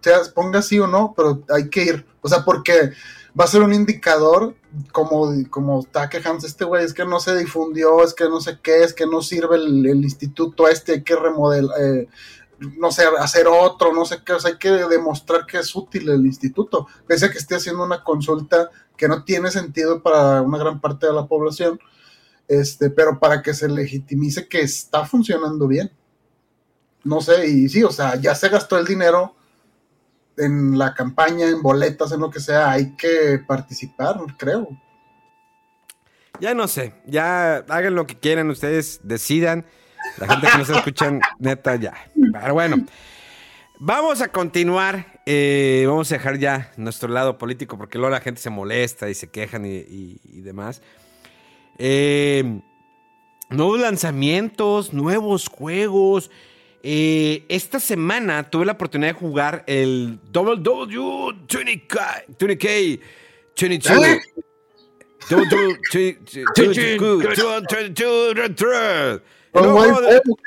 sea ponga sí o no, pero hay que ir, o sea, porque va a ser un indicador como, como está quejándose este güey, es que no se difundió, es que no sé qué, es que no sirve el, instituto este, hay que remodelar, eh, no sé, hacer otro, no sé qué, o sea, hay que demostrar que es útil el instituto, pese a que esté haciendo una consulta que no tiene sentido para una gran parte de la población, este, pero para que se legitimice que está funcionando bien. No sé, y sí, o sea, ya se gastó el dinero, en la campaña, en boletas, en lo que sea, hay que participar, creo. Ya no sé, ya hagan lo que quieran, ustedes decidan. La gente que nos escuchan, neta, ya. Pero bueno, vamos a continuar. Eh, vamos a dejar ya nuestro lado político porque luego la gente se molesta y se quejan y, demás. Eh, nuevos lanzamientos, nuevos juegos. Eh, esta semana tuve la oportunidad de jugar el WW20K, 20K 22.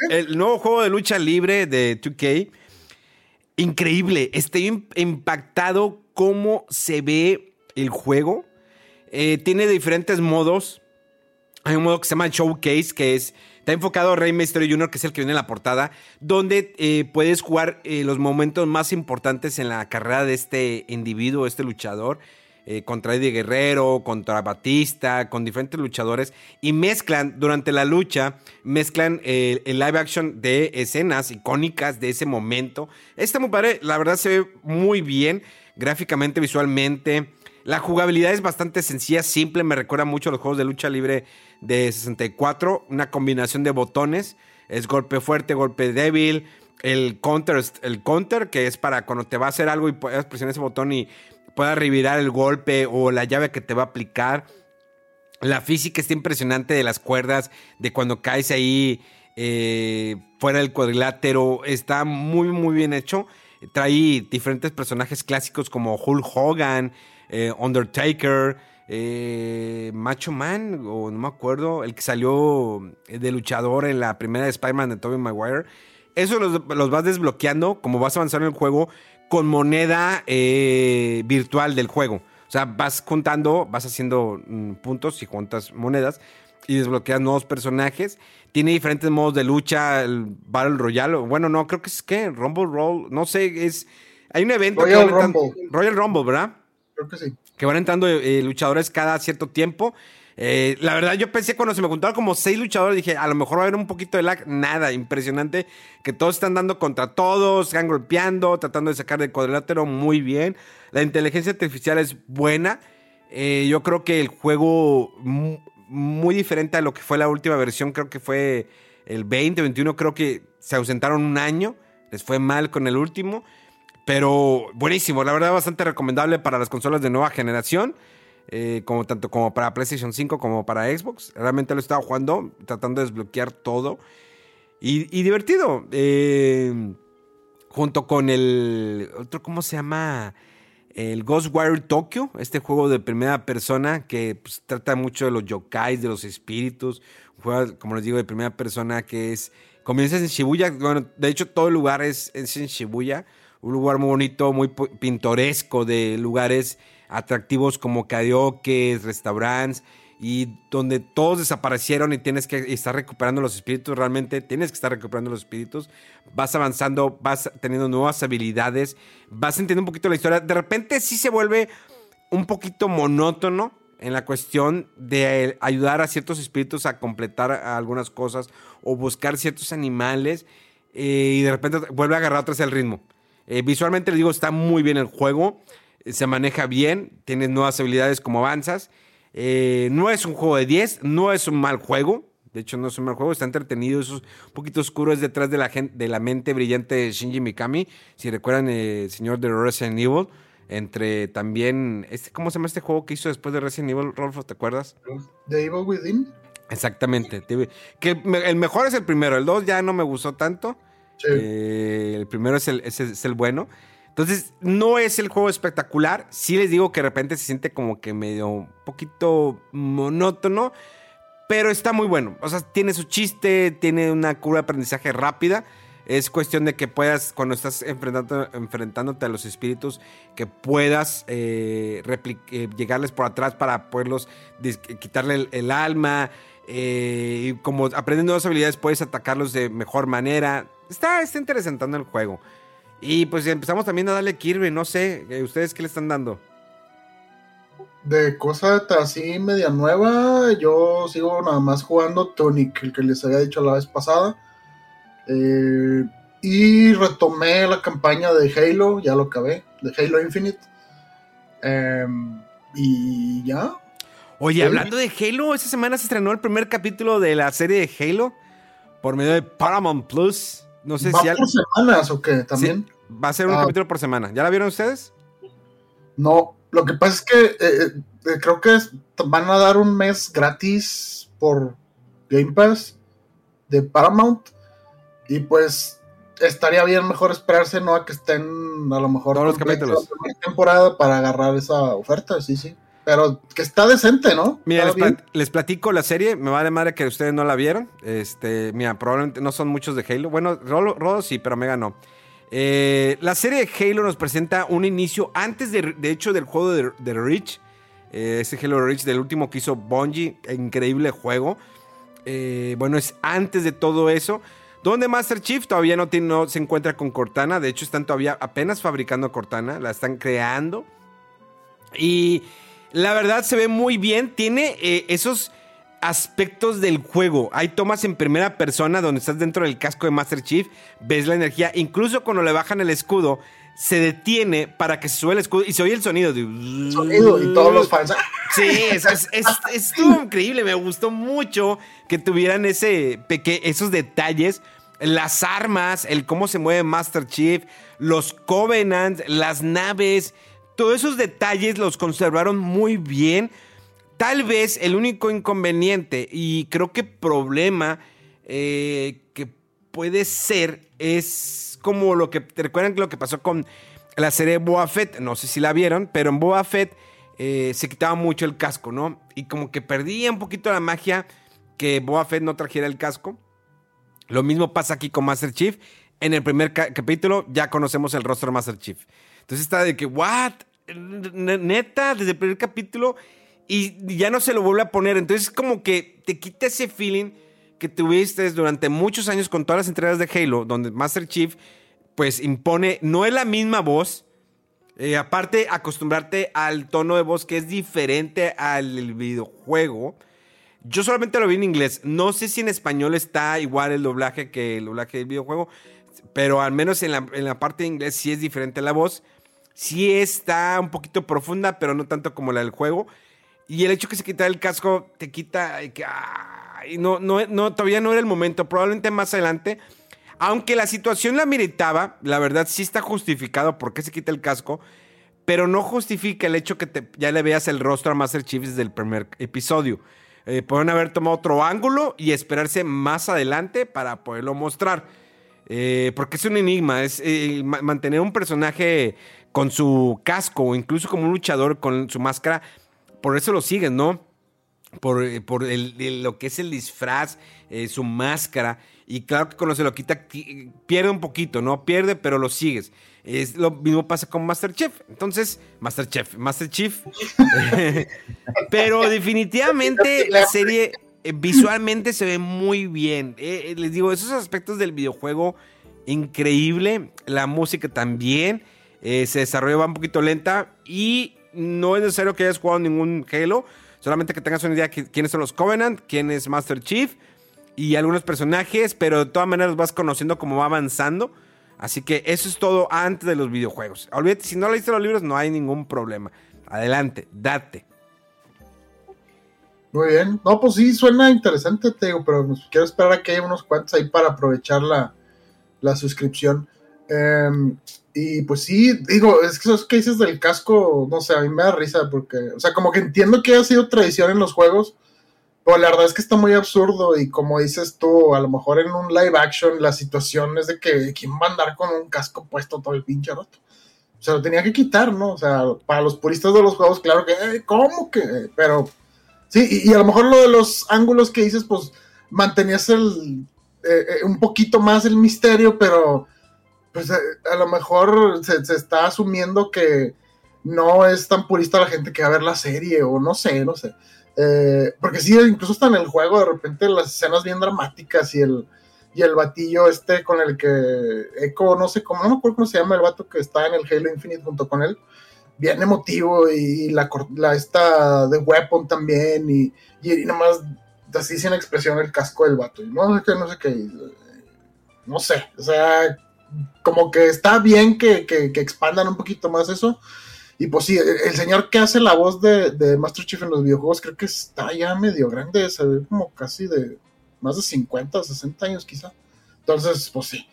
El nuevo juego de lucha libre de 2K. Increíble. Estoy impactado cómo se ve el juego. Eh, tiene diferentes modos. Hay un modo que se llama Showcase, que es Está enfocado a Rey Mysterio Jr., que es el que viene en la portada, donde eh, puedes jugar eh, los momentos más importantes en la carrera de este individuo, este luchador. Eh, contra Eddie Guerrero, contra Batista, con diferentes luchadores y mezclan durante la lucha, mezclan el live action de escenas icónicas de ese momento. Está muy padre, la verdad se ve muy bien gráficamente, visualmente. La jugabilidad es bastante sencilla, simple, me recuerda mucho a los juegos de lucha libre de 64, una combinación de botones, es golpe fuerte, golpe débil, el counter, el counter que es para cuando te va a hacer algo y puedas presionar ese botón y puedas revirar el golpe o la llave que te va a aplicar. La física está impresionante de las cuerdas, de cuando caes ahí eh, fuera del cuadrilátero, está muy muy bien hecho. Trae diferentes personajes clásicos como Hulk Hogan, eh, Undertaker, eh, Macho Man, o no me acuerdo, el que salió de luchador en la primera de Spider-Man de Tobey Maguire. Eso los, vas desbloqueando como vas avanzando en el juego con moneda eh, virtual del juego. O sea, vas juntando, vas haciendo mm, puntos y juntas monedas y desbloqueas nuevos personajes. Tiene diferentes modos de lucha, el Battle Royale. Bueno, no, creo que es que Rumble Roll, no sé, es. Hay un evento. Royal Rumble. Royal Rumble, ¿verdad? Creo que sí que van entrando eh, luchadores cada cierto tiempo. Eh, la verdad, yo pensé cuando se me juntaron como seis luchadores, dije, a lo mejor va a haber un poquito de lag. Nada, impresionante. Que todos están dando contra todos, están golpeando, tratando de sacar del cuadrilátero muy bien. La inteligencia artificial es buena. Eh, yo creo que el juego muy, diferente a lo que fue la última versión, creo que fue el 20, 21, creo que se ausentaron un año. Les fue mal con el último. Pero buenísimo, la verdad bastante recomendable para las consolas de nueva generación. Eh, como tanto como para PlayStation 5 como para Xbox. Realmente lo estaba jugando, tratando de desbloquear todo. Y, divertido. Eh, junto con el otro, ¿cómo se llama? El Ghostwire Tokyo, este juego de primera persona que pues, trata mucho de los yokais, de los espíritus. Un juego, como les digo, de primera persona que es. Comienza en Shibuya. Bueno, de hecho, todo el lugar es, es en Shibuya. Un lugar muy bonito, muy pintoresco, de lugares atractivos como karaoke, restaurantes y donde todos desaparecieron y tienes que estar recuperando los espíritus, realmente tienes que estar recuperando los espíritus, vas avanzando, vas teniendo nuevas habilidades, vas entendiendo un poquito la historia, de repente sí se vuelve un poquito monótono en la cuestión de ayudar a ciertos espíritus a completar algunas cosas o buscar ciertos animales eh, y de repente vuelve a agarrar otra vez el ritmo. Eh, visualmente les digo, está muy bien el juego, se maneja bien, tienes nuevas habilidades como avanzas. Eh, no es un juego de 10, no es un mal juego. De hecho, no es un mal juego, está entretenido. Es un poquito oscuro, es detrás de la, de la mente brillante de Shinji Mikami. Si recuerdan, el señor de Resident Evil. Entre también, este, ¿cómo se llama este juego que hizo después de Resident Evil, Rolfo? ¿Te acuerdas? The Evil Within. Exactamente. Que el mejor es el primero, el 2 ya no me gustó tanto. Eh, el primero es el, es el bueno. Entonces, no es el juego espectacular. Sí les digo que de repente se siente como que medio un poquito monótono, pero está muy bueno. O sea, tiene su chiste, tiene una curva de aprendizaje rápida. Es cuestión de que puedas, cuando estás enfrentando, enfrentándote a los espíritus, que puedas eh, eh, llegarles por atrás para poderlos quitarle el, alma. Eh, y como aprendiendo nuevas habilidades, puedes atacarlos de mejor manera. Está, está interesante el juego. Y pues empezamos también a darle Kirby, no sé, eh, ¿ustedes qué le están dando? De cosa así media nueva, yo sigo nada más jugando Tonic, el que les había dicho la vez pasada. Eh, y retomé la campaña de Halo, ya lo acabé, de Halo Infinite. Em, y ya. Oye, hablando de Halo, esta semana se estrenó el primer capítulo de la serie de Halo por medio de Paramount Plus. No sé ¿Va si. por semanas o qué? También. Va a ser un ah. capítulo por semana. ¿Ya la vieron ustedes? No, lo que pasa es que eh, eh, eh, creo que van a dar un mes gratis por Game Pass de Paramount. Y pues estaría bien mejor esperarse, ¿no? A que estén a lo mejor todos los capítulos. Temporada para agarrar esa oferta, sí, sí. Pero que está decente, ¿no? Mira, les, platico la serie. Me vale madre que ustedes no la vieron. Este, mira, probablemente no son muchos de Halo. Bueno, Rodo sí, pero Mega no. Eh, la serie de Halo nos presenta un inicio antes de, hecho del juego de, de Reach. Eh, ese Halo Reach del último que hizo Bungie. Increíble juego. Eh, bueno, es antes de todo eso. Donde Master Chief todavía no, tiene, no se encuentra con Cortana. De hecho, están todavía apenas fabricando Cortana. La están creando. Y la verdad se ve muy bien. Tiene esos aspectos del juego. Hay tomas en primera persona donde estás dentro del casco de Master Chief, ves la energía, incluso cuando le bajan el escudo, se detiene para que se sube el escudo y se oye el sonido. De... Sonido y todos los fans. Sí, es, estuvo increíble, me gustó mucho que tuvieran ese esos detalles. Las armas, el cómo se mueve Master Chief, los Covenants, las naves, todos esos detalles los conservaron muy bien Tal vez el único inconveniente y creo que problema eh, que puede ser es como lo que, ¿te recuerdan lo que pasó con la serie Boa Fett? No sé si la vieron, pero en Boa Fett eh, se quitaba mucho el casco, ¿no? Y como que perdía un poquito la magia que Boa Fett no trajera el casco. Lo mismo pasa aquí con Master Chief. En el primer capítulo ya conocemos el rostro de Master Chief. Entonces está de que, ¿what? Neta, desde el primer capítulo y ya no se lo vuelve a poner. Entonces, como que te quita ese feeling que tuviste durante muchos años con todas las entregas de Halo, donde Master Chief, pues impone, no es la misma voz. Eh, aparte, acostumbrarte al tono de voz que es diferente al videojuego. Yo solamente lo vi en inglés. No sé si en español está igual el doblaje que el doblaje del videojuego. Pero al menos en la, en la parte de inglés sí es diferente la voz. Sí está un poquito profunda, pero no tanto como la del juego. Y el hecho que se quita el casco te quita. Que, no, no, todavía no era el momento. Probablemente más adelante. Aunque la situación la meritaba, la verdad sí está justificado por qué se quita el casco. Pero no justifica el hecho que te, ya le veas el rostro a Master Chief desde el primer episodio. Eh, pueden haber tomado otro ángulo y esperarse más adelante para poderlo mostrar. Eh, porque es un enigma, es eh, ma- mantener un personaje con su casco o incluso como un luchador con su máscara, por eso lo siguen, ¿no? Por, eh, por el- el- lo que es el disfraz, eh, su máscara. Y claro que cuando se lo quita, qui- pierde un poquito, ¿no? Pierde, pero lo sigues. Es lo mismo pasa con Masterchef. Entonces, Masterchef, Masterchef. pero definitivamente la serie eh, visualmente se ve muy bien. Eh, les digo, esos aspectos del videojuego, increíble. La música también. Eh, se desarrolla va un poquito lenta. Y no es necesario que hayas jugado ningún Halo. Solamente que tengas una idea de quiénes son los Covenant, quién es Master Chief y algunos personajes, pero de todas maneras vas conociendo como va avanzando. Así que eso es todo antes de los videojuegos. Olvídate, si no leíste los libros, no hay ningún problema. Adelante, date. Muy bien. No, pues sí, suena interesante, te digo, pero pues, quiero esperar a que haya unos cuantos ahí para aprovechar la, la suscripción. Em, y pues sí, digo, es que eso que dices del casco, no sé, a mí me da risa porque, o sea, como que entiendo que ha sido tradición en los juegos, pero la verdad es que está muy absurdo y como dices tú, a lo mejor en un live action la situación es de que quién va a andar con un casco puesto todo el pinche rato. O sea, lo tenía que quitar, ¿no? O sea, para los puristas de los juegos, claro que, eh, ¿cómo que? Pero Sí, y, y a lo mejor lo de los ángulos que dices, pues mantenías el, eh, eh, un poquito más el misterio, pero pues eh, a lo mejor se, se está asumiendo que no es tan purista la gente que va a ver la serie, o no sé, no sé. Eh, porque sí, incluso hasta en el juego, de repente las escenas bien dramáticas y el, y el batillo este con el que Echo, no sé cómo, no me acuerdo cómo se llama el vato que está en el Halo Infinite junto con él bien emotivo y la, cor- la esta de Weapon también y, y, y nomás así sin expresión el casco del vato y no sé qué, no sé qué, y, eh, no sé, o sea, como que está bien que, que- que expandan un poquito más eso y pues sí, el, el señor que hace la voz de, de Master Chief en los videojuegos creo que está ya medio grande, se ve como casi de más de 50 o 60 años quizá, entonces pues sí,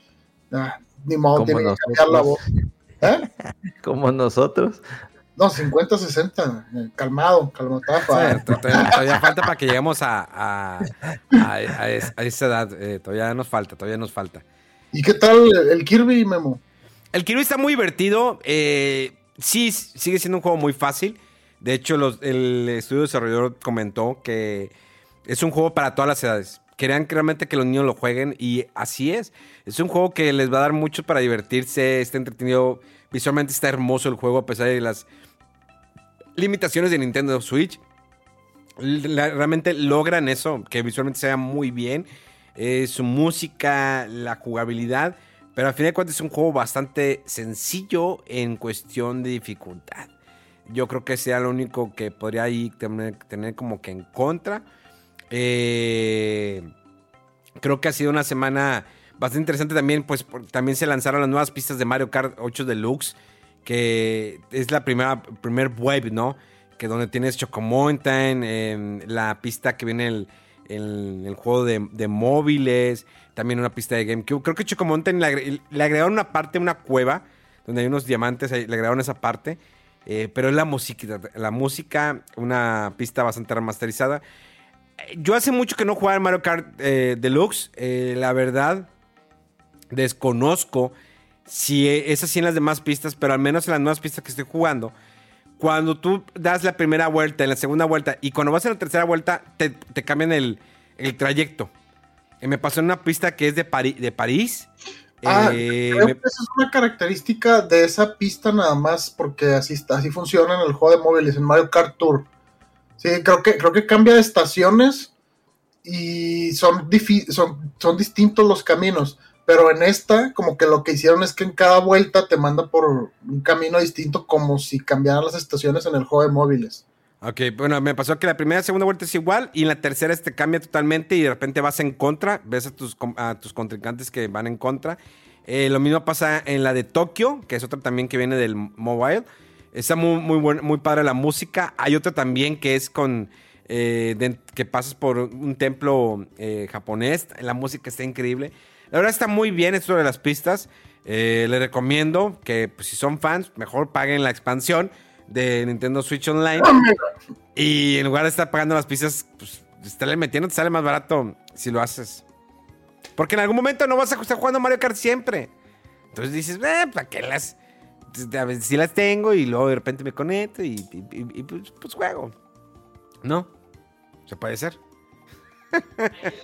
ah, ni modo, Como tiene que cambiar la voz. nosotros. ¿Eh? Como nosotros. No, 50, 60. eh, calmado, calmado. todavía, todavía falta para que lleguemos a, a- a- a es- a esa edad. eh, todavía nos falta, todavía nos falta. ¿Y qué tal el Kirby, Memo? El Kirby está muy divertido. eh, sí, sigue siendo un juego muy fácil. De hecho, el estudio desarrollador comentó que es un juego para todas las edades. Querían que realmente que los niños lo jueguen y así es. Es un juego que les va a dar mucho para divertirse, está entretenido. Visualmente está hermoso el juego a pesar de las limitaciones de Nintendo Switch. Realmente logran eso, que visualmente sea muy bien. Eh, su música, la jugabilidad. Pero al fin de cuentas es un juego bastante sencillo en cuestión de dificultad. Yo creo que sea lo único que podría ahí tener, como que en contra. Eh, creo que ha sido una semana bastante interesante también, pues también se lanzaron las nuevas pistas de Mario Kart 8 Deluxe, que es la primera primer web, ¿no? Que donde tienes Choco Mountain, em, la pista que viene el, el, el juego de, móviles, también una pista de GameCube. Creo que Choco Mountain le, agre- le agregaron una parte, una cueva, donde hay unos diamantes, le agregaron esa parte. eh, pero es la música, la música, una pista bastante remasterizada. Yo hace mucho que no jugaba en Mario Kart eh, Deluxe. eh, la verdad, desconozco si e- es así en las demás pistas, pero al menos en las nuevas pistas que estoy jugando, cuando tú das la primera vuelta, en la segunda vuelta, y cuando vas en la tercera vuelta, te, te cambian el, el trayecto. Eh, me pasó en una pista que es de, Pari- de París. Ah, eh, Creo me- que esa es una característica de esa pista nada más, porque así está, así funciona en el juego de móviles, en Mario Kart Tour. Sí, creo que, creo que cambia de estaciones y son, son, son distintos los caminos. Pero en esta, como que lo que hicieron es que en cada vuelta te manda por un camino distinto, como si cambiaran las estaciones en el juego de móviles. Ok, bueno, me pasó que la primera y segunda vuelta es igual y en la tercera este cambia totalmente y de repente vas en contra, ves a tus, a tus contrincantes que van en contra. Eh, lo mismo pasa en la de Tokio, que es otra también que viene del mobile. Está muy, muy, buen- muy padre la música. Hay otra también que es con... eh, que pasas por un templo eh, japonés. La música está increíble. La verdad está muy bien esto de las pistas. Eh, les recomiendo que pues, si son fans, mejor paguen la expansión de Nintendo Switch Online. Y en lugar de estar pagando las pistas, pues estarle metiendo te sale más barato si lo haces. Porque en algún momento no vas a estar jugando Mario Kart siempre. Entonces dices, eh, ¿para qué las? A ver si las tengo y luego de repente me conecto y, y- y- y, pues, pues juego. ¿No? Se puede ser.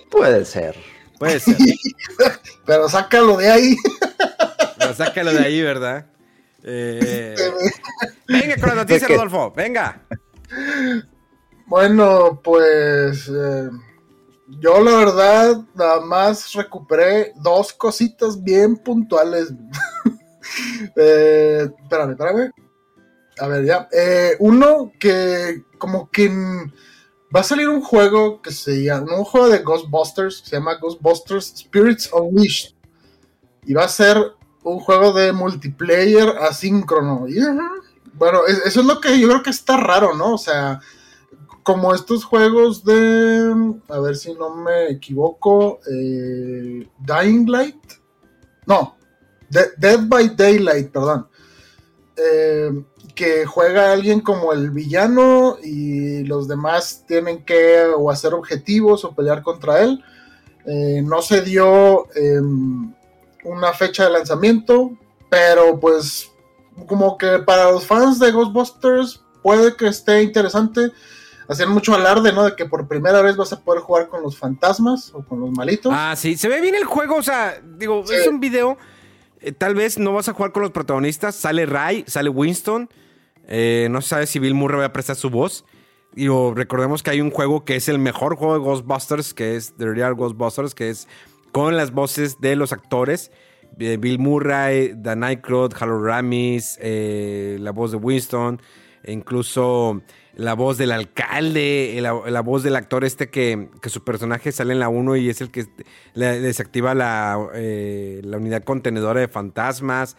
Puede ser. Puede ser. Pero sácalo de ahí. Pero sácalo de ahí, ¿verdad? Eh, venga con la noticia. Rodolfo. Venga. Bueno, pues eh, yo la verdad nada más recuperé dos cositas bien puntuales. eh, espérame, espérame. A ver, ya. Eh, uno que como que mm, va a salir un juego que se llama, un juego de Ghostbusters, que se llama Ghostbusters Spirits Unleashed. Y va a ser un juego de multiplayer asíncrono. Y, bueno, es- eso es lo que yo creo que está raro, ¿no? O sea, como estos juegos de, a ver si no me equivoco, eh, Dying Light, no, De- Dead by Daylight, perdón, Eh, que juega alguien como el villano y los demás tienen que o hacer objetivos o pelear contra él. Eh, no se dio em, una fecha de lanzamiento, pero pues como que para los fans de Ghostbusters puede que esté interesante hacían mucho alarde, ¿no? De que por primera vez vas a poder jugar con los fantasmas o con los malitos. Ah, sí, se ve bien el juego, o sea, digo, Sí. es un video, eh, tal vez no vas a jugar con los protagonistas, sale Ray, sale Winston, eh, no se sabe si Bill Murray va a prestar su voz. Digo, recordemos que hay un juego que es el mejor juego de Ghostbusters, que es The Real Ghostbusters, que es con las voces de los actores. eh, Bill Murray, Dan Aykroyd, Harold Ramis, eh, la voz de Winston, e incluso la voz del alcalde, la, la voz del actor este que, que su personaje sale en la 1 y es el que desactiva la, eh, la unidad contenedora de fantasmas.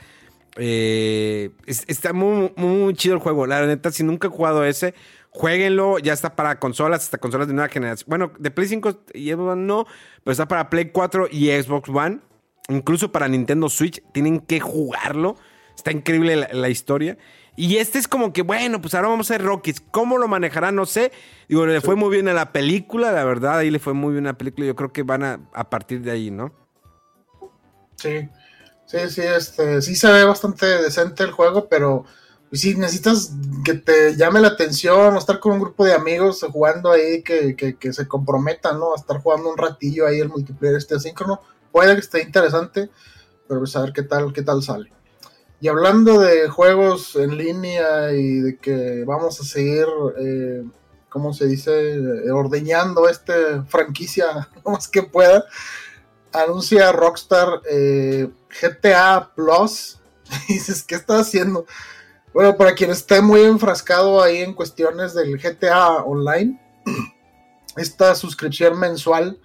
Eh, es- está muy, muy chido el juego. La neta, si nunca he jugado ese, jueguenlo. Ya está para consolas, hasta consolas de nueva generación. Bueno, de Play 5 y Xbox One no, pero está para Play 4 y Xbox One. Incluso para Nintendo Switch. Tienen que jugarlo. Está increíble la, la historia. Y este es como que, bueno, pues ahora vamos a hacer Rockies. ¿Cómo lo manejarán? No sé. Digo, le fue muy bien a la película, la verdad. Ahí le fue muy bien a la película. Yo creo que van a, a partir de ahí, ¿no? Sí, sí, sí, este, sí se ve bastante decente el juego, pero pues, sí necesitas que te llame la atención estar con un grupo de amigos jugando ahí que, que, que se comprometan, ¿no? A estar jugando un ratillo ahí el multiplayer este asíncrono. Puede que esté interesante, pero pues a ver qué tal, qué tal sale. Y hablando de juegos en línea y de que vamos a seguir, eh, ¿cómo se dice? Eh, ordeñando esta franquicia lo más que pueda anuncia Rockstar eh, GTA Plus. Dices, ¿qué está haciendo? Bueno, para quien esté muy enfrascado ahí en cuestiones del GTA Online, esta suscripción mensual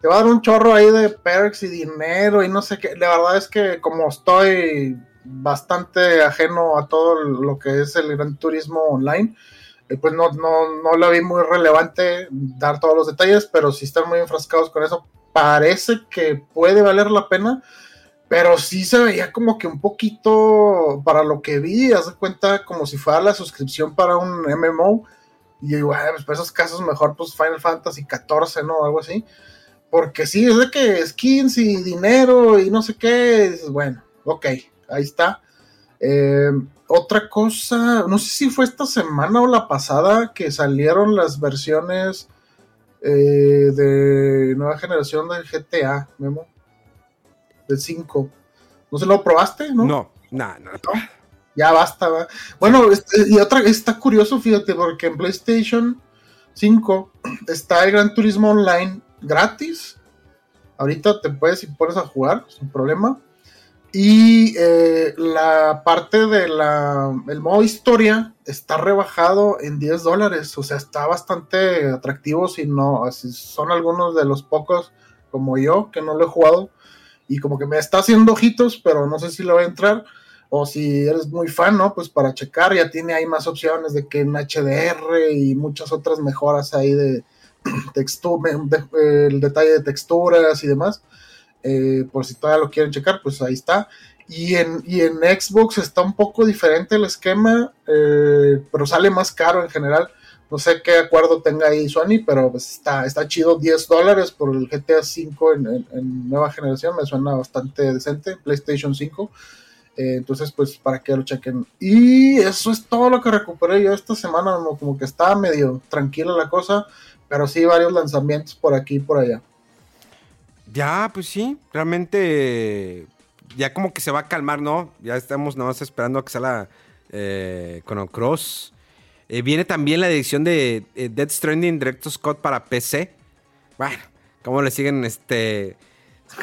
te va a dar un chorro ahí de perks y dinero y no sé qué. La verdad es que como estoy bastante ajeno a todo lo que es el Gran Turismo Online, eh, pues no, no, no la vi muy relevante dar todos los detalles, pero si están muy enfrascados con eso, parece que puede valer la pena, pero sí se veía como que un poquito, para lo que vi, haz de cuenta como si fuera la suscripción para un MMO, y digo, "Ah, pues para esos casos mejor pues Final Fantasy XIV, ¿no? Algo así, porque sí, es de que skins y dinero y no sé qué, bueno, ok, ahí está. Eh, otra cosa, no sé si fue esta semana o la pasada que salieron las versiones eh, de nueva generación del GTA, Memo. Del 5. ¿No se lo probaste? No. No, no, no. Ya basta, ¿va? Bueno, este, y otra, está curioso, fíjate, porque en PlayStation 5 está el Gran Turismo Online gratis. Ahorita te puedes y pones a jugar sin problema. Y eh, la parte de la el modo historia está rebajado en 10 dólares. O sea, está bastante atractivo si no, si son algunos de los pocos como yo que no lo he jugado. Y como que me está haciendo ojitos, pero no sé si le voy a entrar. O si eres muy fan, ¿no? Pues para checar, ya tiene ahí más opciones de que en HDR y muchas otras mejoras ahí de, textura, el detalle de texturas y demás. Eh, por si todavía lo quieren checar, pues ahí está. Y en, y en Xbox está un poco diferente el esquema, eh, pero sale más caro en general. No sé qué acuerdo tenga ahí Sony, pero pues está, está chido. 10 dólares por el GTA 5 en, nueva generación. Me suena bastante decente. PlayStation 5. Eh, entonces, pues para que lo chequen. Y eso es todo lo que recuperé yo esta semana. Como que estaba medio tranquila la cosa. Pero sí, varios lanzamientos por aquí y por allá. Ya, pues sí. Realmente ya como que se va a calmar, ¿no? Ya estamos nada más esperando a que salga eh, Chrono Cross. Eh, viene también la edición de eh, Dead Stranding Directo Scott para PC. Bueno, ¿cómo le siguen este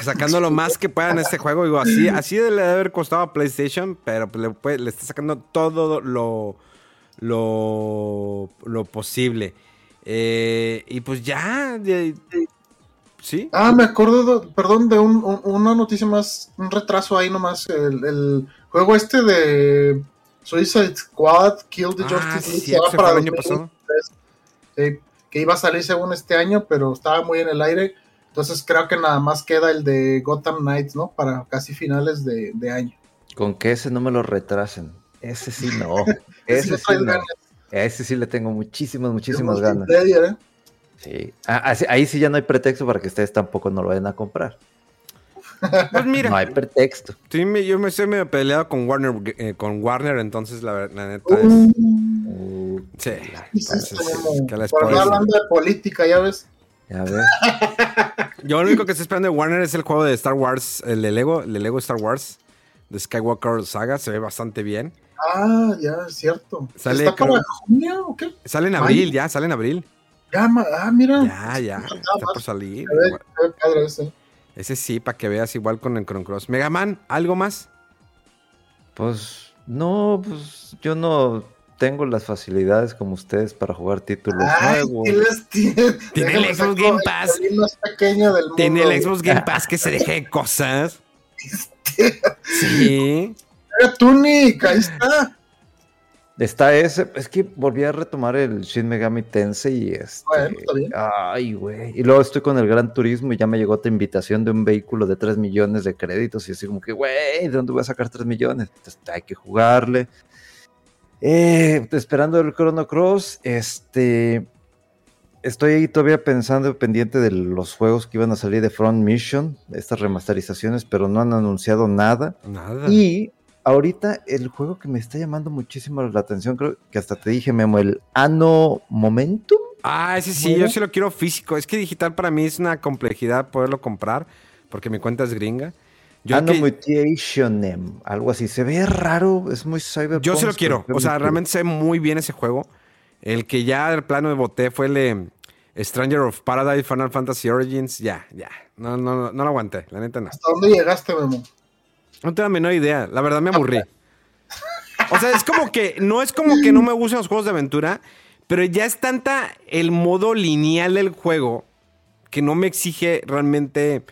sacando lo más que puedan este juego? Digo, así, así le debe haber costado a PlayStation, pero pues le, está sacando todo lo, lo, lo posible. Eh, y pues ya, ¿sí? Ah, me acuerdo, perdón, de una noticia más, un retraso ahí nomás. El, juego este de Suicide Squad, Kill the ah, Justice League, para el año pasado. que iba a salir según este año, pero estaba muy en el aire. Entonces creo que nada más queda el de Gotham Knights, ¿no? Para casi finales de, año. Con que ese no me lo retrasen. Ese sí no. ese sí no. A ese sí le tengo muchísimas, muchísimas ganas. ¿eh? Sí. Ah, ahí sí ya no hay pretexto para que ustedes tampoco no lo vayan a comprar. Pues mira. No hay pretexto. Sí, yo me estoy medio peleado con Warner, eh, con Warner, entonces la, neta es. Uh, sí. hablando de política, ya ves. Ya ves. yo lo único que estoy esperando de Warner es el juego de Star Wars, el de Lego, el de Lego Star Wars, de Skywalker Saga, se ve bastante bien. Ah, ya, es cierto. Sale, ¿Está para junio o qué? Sale en abril, ya, sale en abril. Ya, ah, mira. Ya, ya, está por salir. ese. ese sí, para que veas igual con el Chrono Cross. Mega Man, ¿algo más? Pues, no, pues yo no tengo las facilidades como ustedes para jugar títulos nuevos. Tiene, tiene el Xbox Game Pass. Tiene el Xbox Game Pass que se deje cosas. sí. Tunic, ahí está. Está ese, es que volví a retomar el Shin Megami Tensei y este. Bueno, está bien. Ay, güey. Y luego estoy con el Gran Turismo y ya me llegó otra invitación de un vehículo de 3 millones de créditos. Y así como que, güey, ¿de dónde voy a sacar 3 millones? Entonces hay que jugarle. Eh, esperando el Chrono Cross. Este. Estoy ahí todavía pensando, pendiente de los juegos que iban a salir de Front Mission, estas remasterizaciones, pero no han anunciado nada. Nada. Y ahorita el juego que me está llamando muchísimo la atención, creo que hasta te dije, Memo, el Ano Momentum. Ah, ese sí, yo sí lo quiero físico. Es que digital para mí es una complejidad poderlo comprar, porque mi cuenta es gringa. Yo Ano Mutation, algo así. Se ve raro, es muy cyberpunk. Yo sí lo quiero. O sea, realmente ve muy bien ese juego. El que ya el plano de boté fue el de Stranger of Paradise Final Fantasy Origins. Ya, ya. No, no, no lo aguanté, la neta no. ¿Hasta dónde llegaste, Memo? No tengo la menor idea. La verdad me aburrí. O sea, es como que no es como que no me gusten los juegos de aventura, pero ya es tanta el modo lineal del juego que no me exige realmente.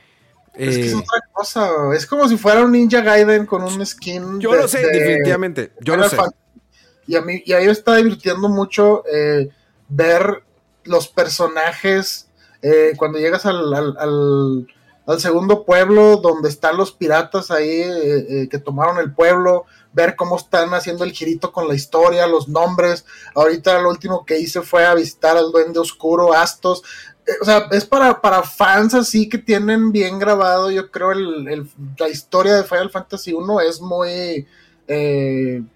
Es que es eh, otra cosa. Es como si fuera un Ninja Gaiden con un skin. Yo lo sé, definitivamente. Yo lo sé. Y a mí, y a mí me está divirtiendo mucho eh, ver los personajes eh, cuando llegas al al segundo pueblo donde están los piratas ahí eh, eh, que tomaron el pueblo, ver cómo están haciendo el girito con la historia, los nombres. Ahorita lo último que hice fue a visitar al duende oscuro, Astos. Eh, o sea, es para, para fans así que tienen bien grabado, yo creo, el, la historia de Final Fantasy 1 es muy...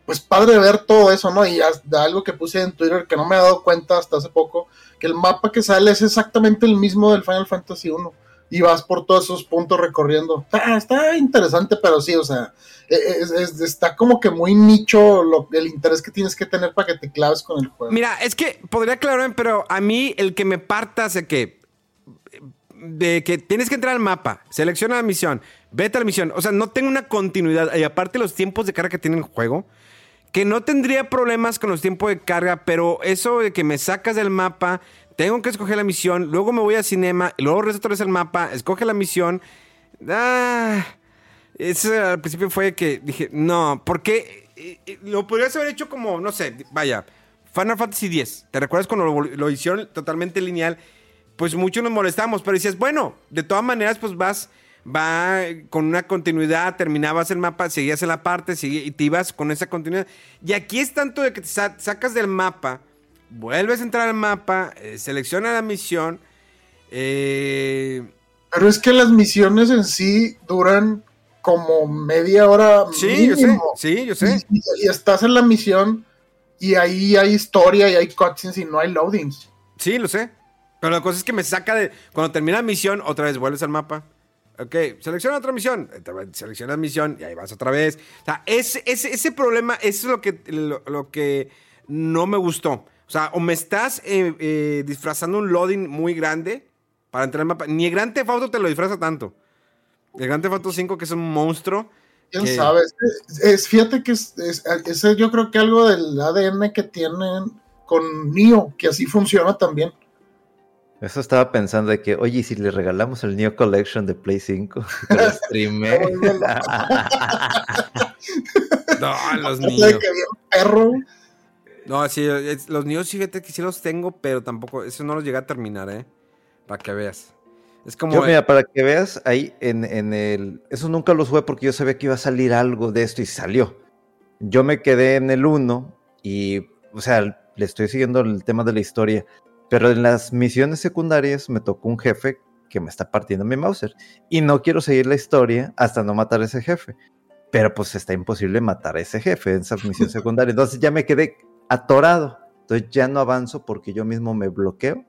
pues padre ver todo eso, ¿no? Y algo que puse en Twitter que no me he dado cuenta hasta hace poco, que el mapa que sale es exactamente el mismo del Final Fantasy 1 y vas por todos esos puntos recorriendo. Está, interesante, pero sí, o sea, e, e, está como que muy nicho lo, el interés que tienes que tener para que te claves con el juego. Mira, es que podría aclararme, pero a mí el que me parta de que de que tienes que entrar al mapa, selecciona la misión, vete a la misión, o sea, no tengo una continuidad y aparte los tiempos de carga que tiene el juego, que no tendría problemas con los tiempos de carga, pero eso de que me sacas del mapa, tengo que escoger la misión, luego me voy a cinema, luego regreso otra vez el mapa, escoge la misión. Ah, ese al principio fue que dije, no, porque lo podrías haber hecho como, no sé, vaya, Final Fantasy X. ¿Te recuerdas cuando lo, hicieron totalmente lineal? Pues muchos nos molestamos, pero decías, bueno, de todas maneras, pues vas, va con una continuidad, terminabas el mapa, seguías en la parte, y te ibas con esa continuidad. Y aquí es tanto de que te sacas del mapa vuelves a entrar al mapa, eh, selecciona la misión. Eh, Pero es que las misiones en sí duran como media hora. sí, yo sé, mínimo. sí, yo sé. Y, y estás en la misión y ahí hay historia y hay cutscenes y no hay loadings. Sí, lo sé. Pero la cosa es que me saca de. Cuando termina la misión, otra vez vuelves al mapa. Ok, selecciona otra misión. Eh, Seleccionas misión y ahí vas otra vez. O sea, ese, ese, ese problema, eso es lo que, lo, lo que no me gustó. O sea, o me estás eh, eh, disfrazando un loading muy grande para entrar al mapa. Ni el Gran Theft te lo disfraza tanto. El Gran Theft Auto 5, que es un monstruo. ¿Quién que- sabe? Es, es- fíjate que es, es- ese yo creo que algo del ADN que tienen con Neo, que así funciona también. Eso estaba pensando de que, oye, ¿y si le regalamos el Neo Collection de Play 5? Que lo streame. No, los niños. que perro. No, sí, es- los niños, fíjate que sí los tengo, pero tampoco, eso no los llega a terminar, ¿eh? Para que veas. Es como... Yo, mira, para que veas, ahí en, en el... Eso nunca lo jugué porque yo sabía que iba a salir algo de esto y salió. Yo me quedé en el 1 y, o sea, le estoy siguiendo el tema de la historia, pero en las misiones secundarias me tocó un jefe que me está partiendo mi Mauser y no quiero seguir la historia hasta no matar a ese jefe. Pero pues está imposible matar a ese jefe en esa misión secundaria. Entonces ya me quedé atorado. Entonces ya no avanzo porque yo mismo me bloqueo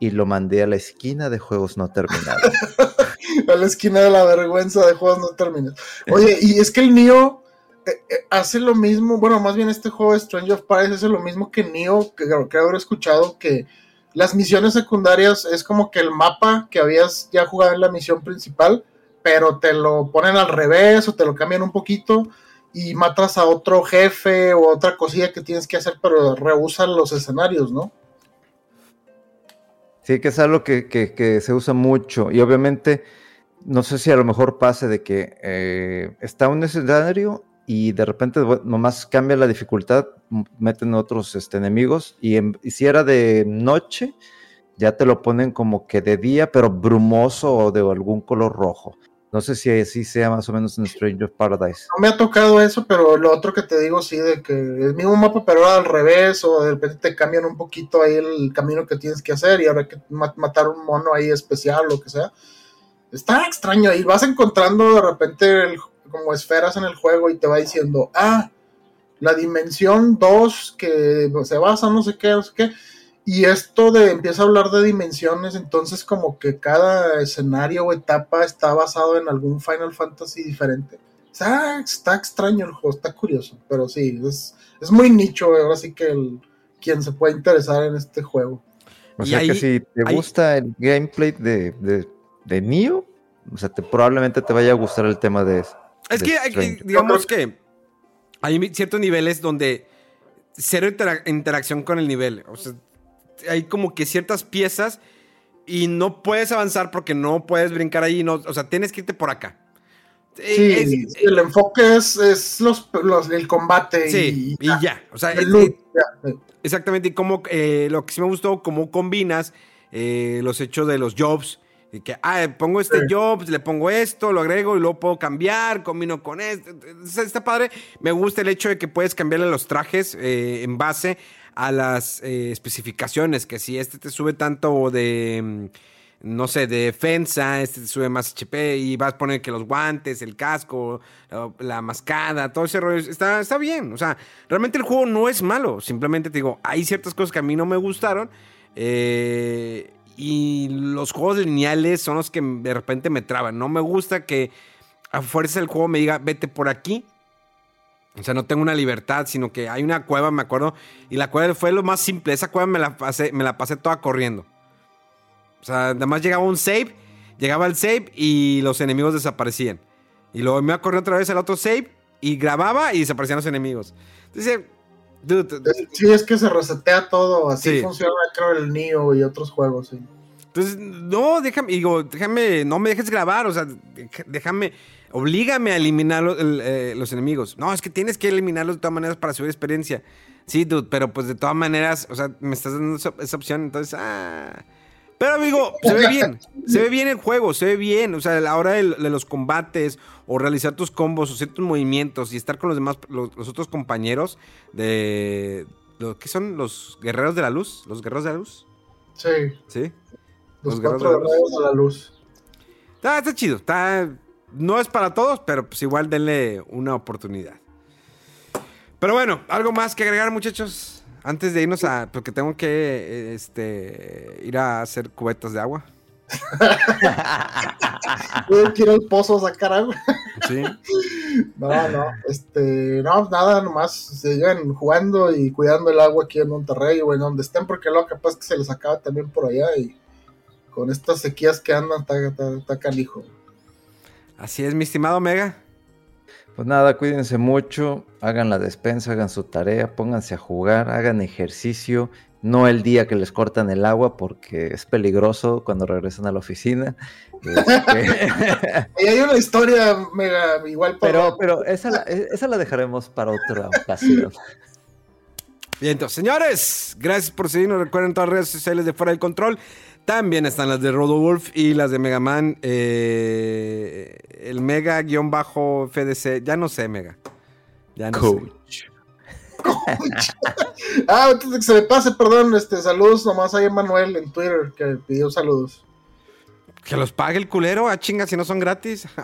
y lo mandé a la esquina de juegos no terminados. a la esquina de la vergüenza de juegos no terminas. Oye, y es que el Neo eh, eh, hace lo mismo, bueno, más bien este juego de Strange of Paradise hace lo mismo que Neo, que creo que haber escuchado que las misiones secundarias es como que el mapa que habías ya jugado en la misión principal, pero te lo ponen al revés o te lo cambian un poquito y matas a otro jefe o otra cosilla que tienes que hacer, pero rehusan los escenarios, ¿no? Sí, que es algo que, que- se usa mucho. Y obviamente, no sé si a lo mejor pase de que eh, está un escenario y de repente nomás cambia la dificultad, meten otros este, enemigos. Y, en- y si era de noche, ya te lo ponen como que de día, pero brumoso o de algún color rojo. No sé si así sea más o menos en Strange of Paradise. No me ha tocado eso, pero lo otro que te digo, sí, de que el mismo mapa, pero ahora al revés, o de repente te cambian un poquito ahí el camino que tienes que hacer y ahora hay que ma- matar un mono ahí especial, lo que sea. Está extraño y vas encontrando de repente como esferas en el juego y te va diciendo, ah, la dimensión 2 que se basa no sé qué, no sé qué. Y esto de empieza a hablar de dimensiones, entonces como que cada escenario o etapa está basado en algún Final Fantasy diferente. Está, está extraño el juego, está curioso, pero sí, es, es muy nicho, ahora sí que el, quien se puede interesar en este juego. O sea que si te ahí- gusta el gameplay de, de, de Neo, o sea, te, probablemente te vaya a gustar el tema de Es de que, hay- Strange. digamos que hay ciertos niveles donde cero intera- interacción con el nivel. O sea, hay como que ciertas piezas y no puedes avanzar porque no puedes brincar ahí. No, o sea, tienes que irte por acá. Sí, Eh, es- el enfoque es, es los, los- el combate sí, y, y ya. O sea, el loot, ya. Exactamente, y cómo, eh, lo que sí me gustó, cómo combinas eh, los hechos de los jobs. Y que, ah, pongo este Sí. job, le pongo esto, lo agrego y luego puedo cambiar, combino con esto. Está, está padre. Me gusta el hecho de que puedes cambiarle los trajes eh, en base a las eh, especificaciones. Que si este te sube tanto de, mm, no sé, de defensa, este te sube más HP y vas a poner que los guantes, el casco, la, mascada, todo ese rollo. Está, está bien. O sea, realmente el juego no es malo. Simplemente te digo, hay ciertas cosas que a mí no me gustaron. eh, y los juegos lineales son los que de repente me traban. No me gusta que a fuerza el juego me diga, vete por aquí. O sea, no tengo una libertad, sino que hay una cueva, me acuerdo. Y la cueva fue lo más simple. Esa cueva me la pasé, me la pasé toda corriendo. O sea, nada más llegaba un save, llegaba el save y los enemigos desaparecían. Y luego me iba a correr otra vez al otro save y grababa y desaparecían los enemigos. Entonces, dude, Sí, es que se resetea todo, así Sí. funciona creo el Neo y otros juegos, sí. Entonces, no, déjame, digo, déjame, no me dejes grabar, o sea, déjame, oblígame a eliminar el, eh, los enemigos. No, es que tienes que eliminarlos de todas maneras para subir experiencia. Sí, dude, pero pues de todas maneras, o sea, me estás dando esa, esa opción, entonces, ah. Pero amigo, se ve bien, se ve bien el juego, se ve bien, o sea, a la hora de, de los combates o realizar tus combos o ciertos movimientos y estar con los demás, los, los otros compañeros de, ¿Qué son los guerreros de la luz? ¿Los guerreros de la luz? Sí, Sí. Los, cuatro de la luz. guerreros de la luz. Está, está chido. Está, no es para todos, pero pues igual denle una oportunidad. Pero bueno, algo más que agregar, muchachos. Antes de irnos a. Porque tengo que este, ir a hacer cubetas de agua. Tuve que ir al pozo a sacar agua. Sí. No, no, este, no, nada, nomás sigan jugando y cuidando el agua aquí en Monterrey o en donde estén, porque luego capaz que se les acaba también por allá y con estas sequías que andan, está, está, está canijo. Así es, mi estimado Mega. Pues nada, cuídense mucho, hagan la despensa, hagan su tarea, pónganse a jugar, hagan ejercicio, no el día que les cortan el agua porque es peligroso cuando regresan a la oficina. Este, Y hay una historia mega igual para pero pero esa, la, esa la dejaremos para otra ocasión. Bien, entonces, señores, gracias por seguirnos. Recuerden todas las redes sociales de Fuera del Control. También están las de Rodowolf y las de Megaman. Eh, el Mega-FDC. Ya no sé, Mega. Ya no sé. Coach. Ah, antes de que se me pase, perdón, este, saludos nomás a Manuel en Twitter que pidió saludos. Que los pague el culero, a chinga, si no son gratis.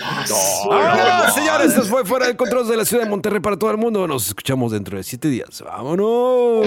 Ah, señores, esto fue Fuera del Control de la ciudad de Monterrey para todo el mundo. Nos escuchamos dentro de siete días. ¡Vámonos!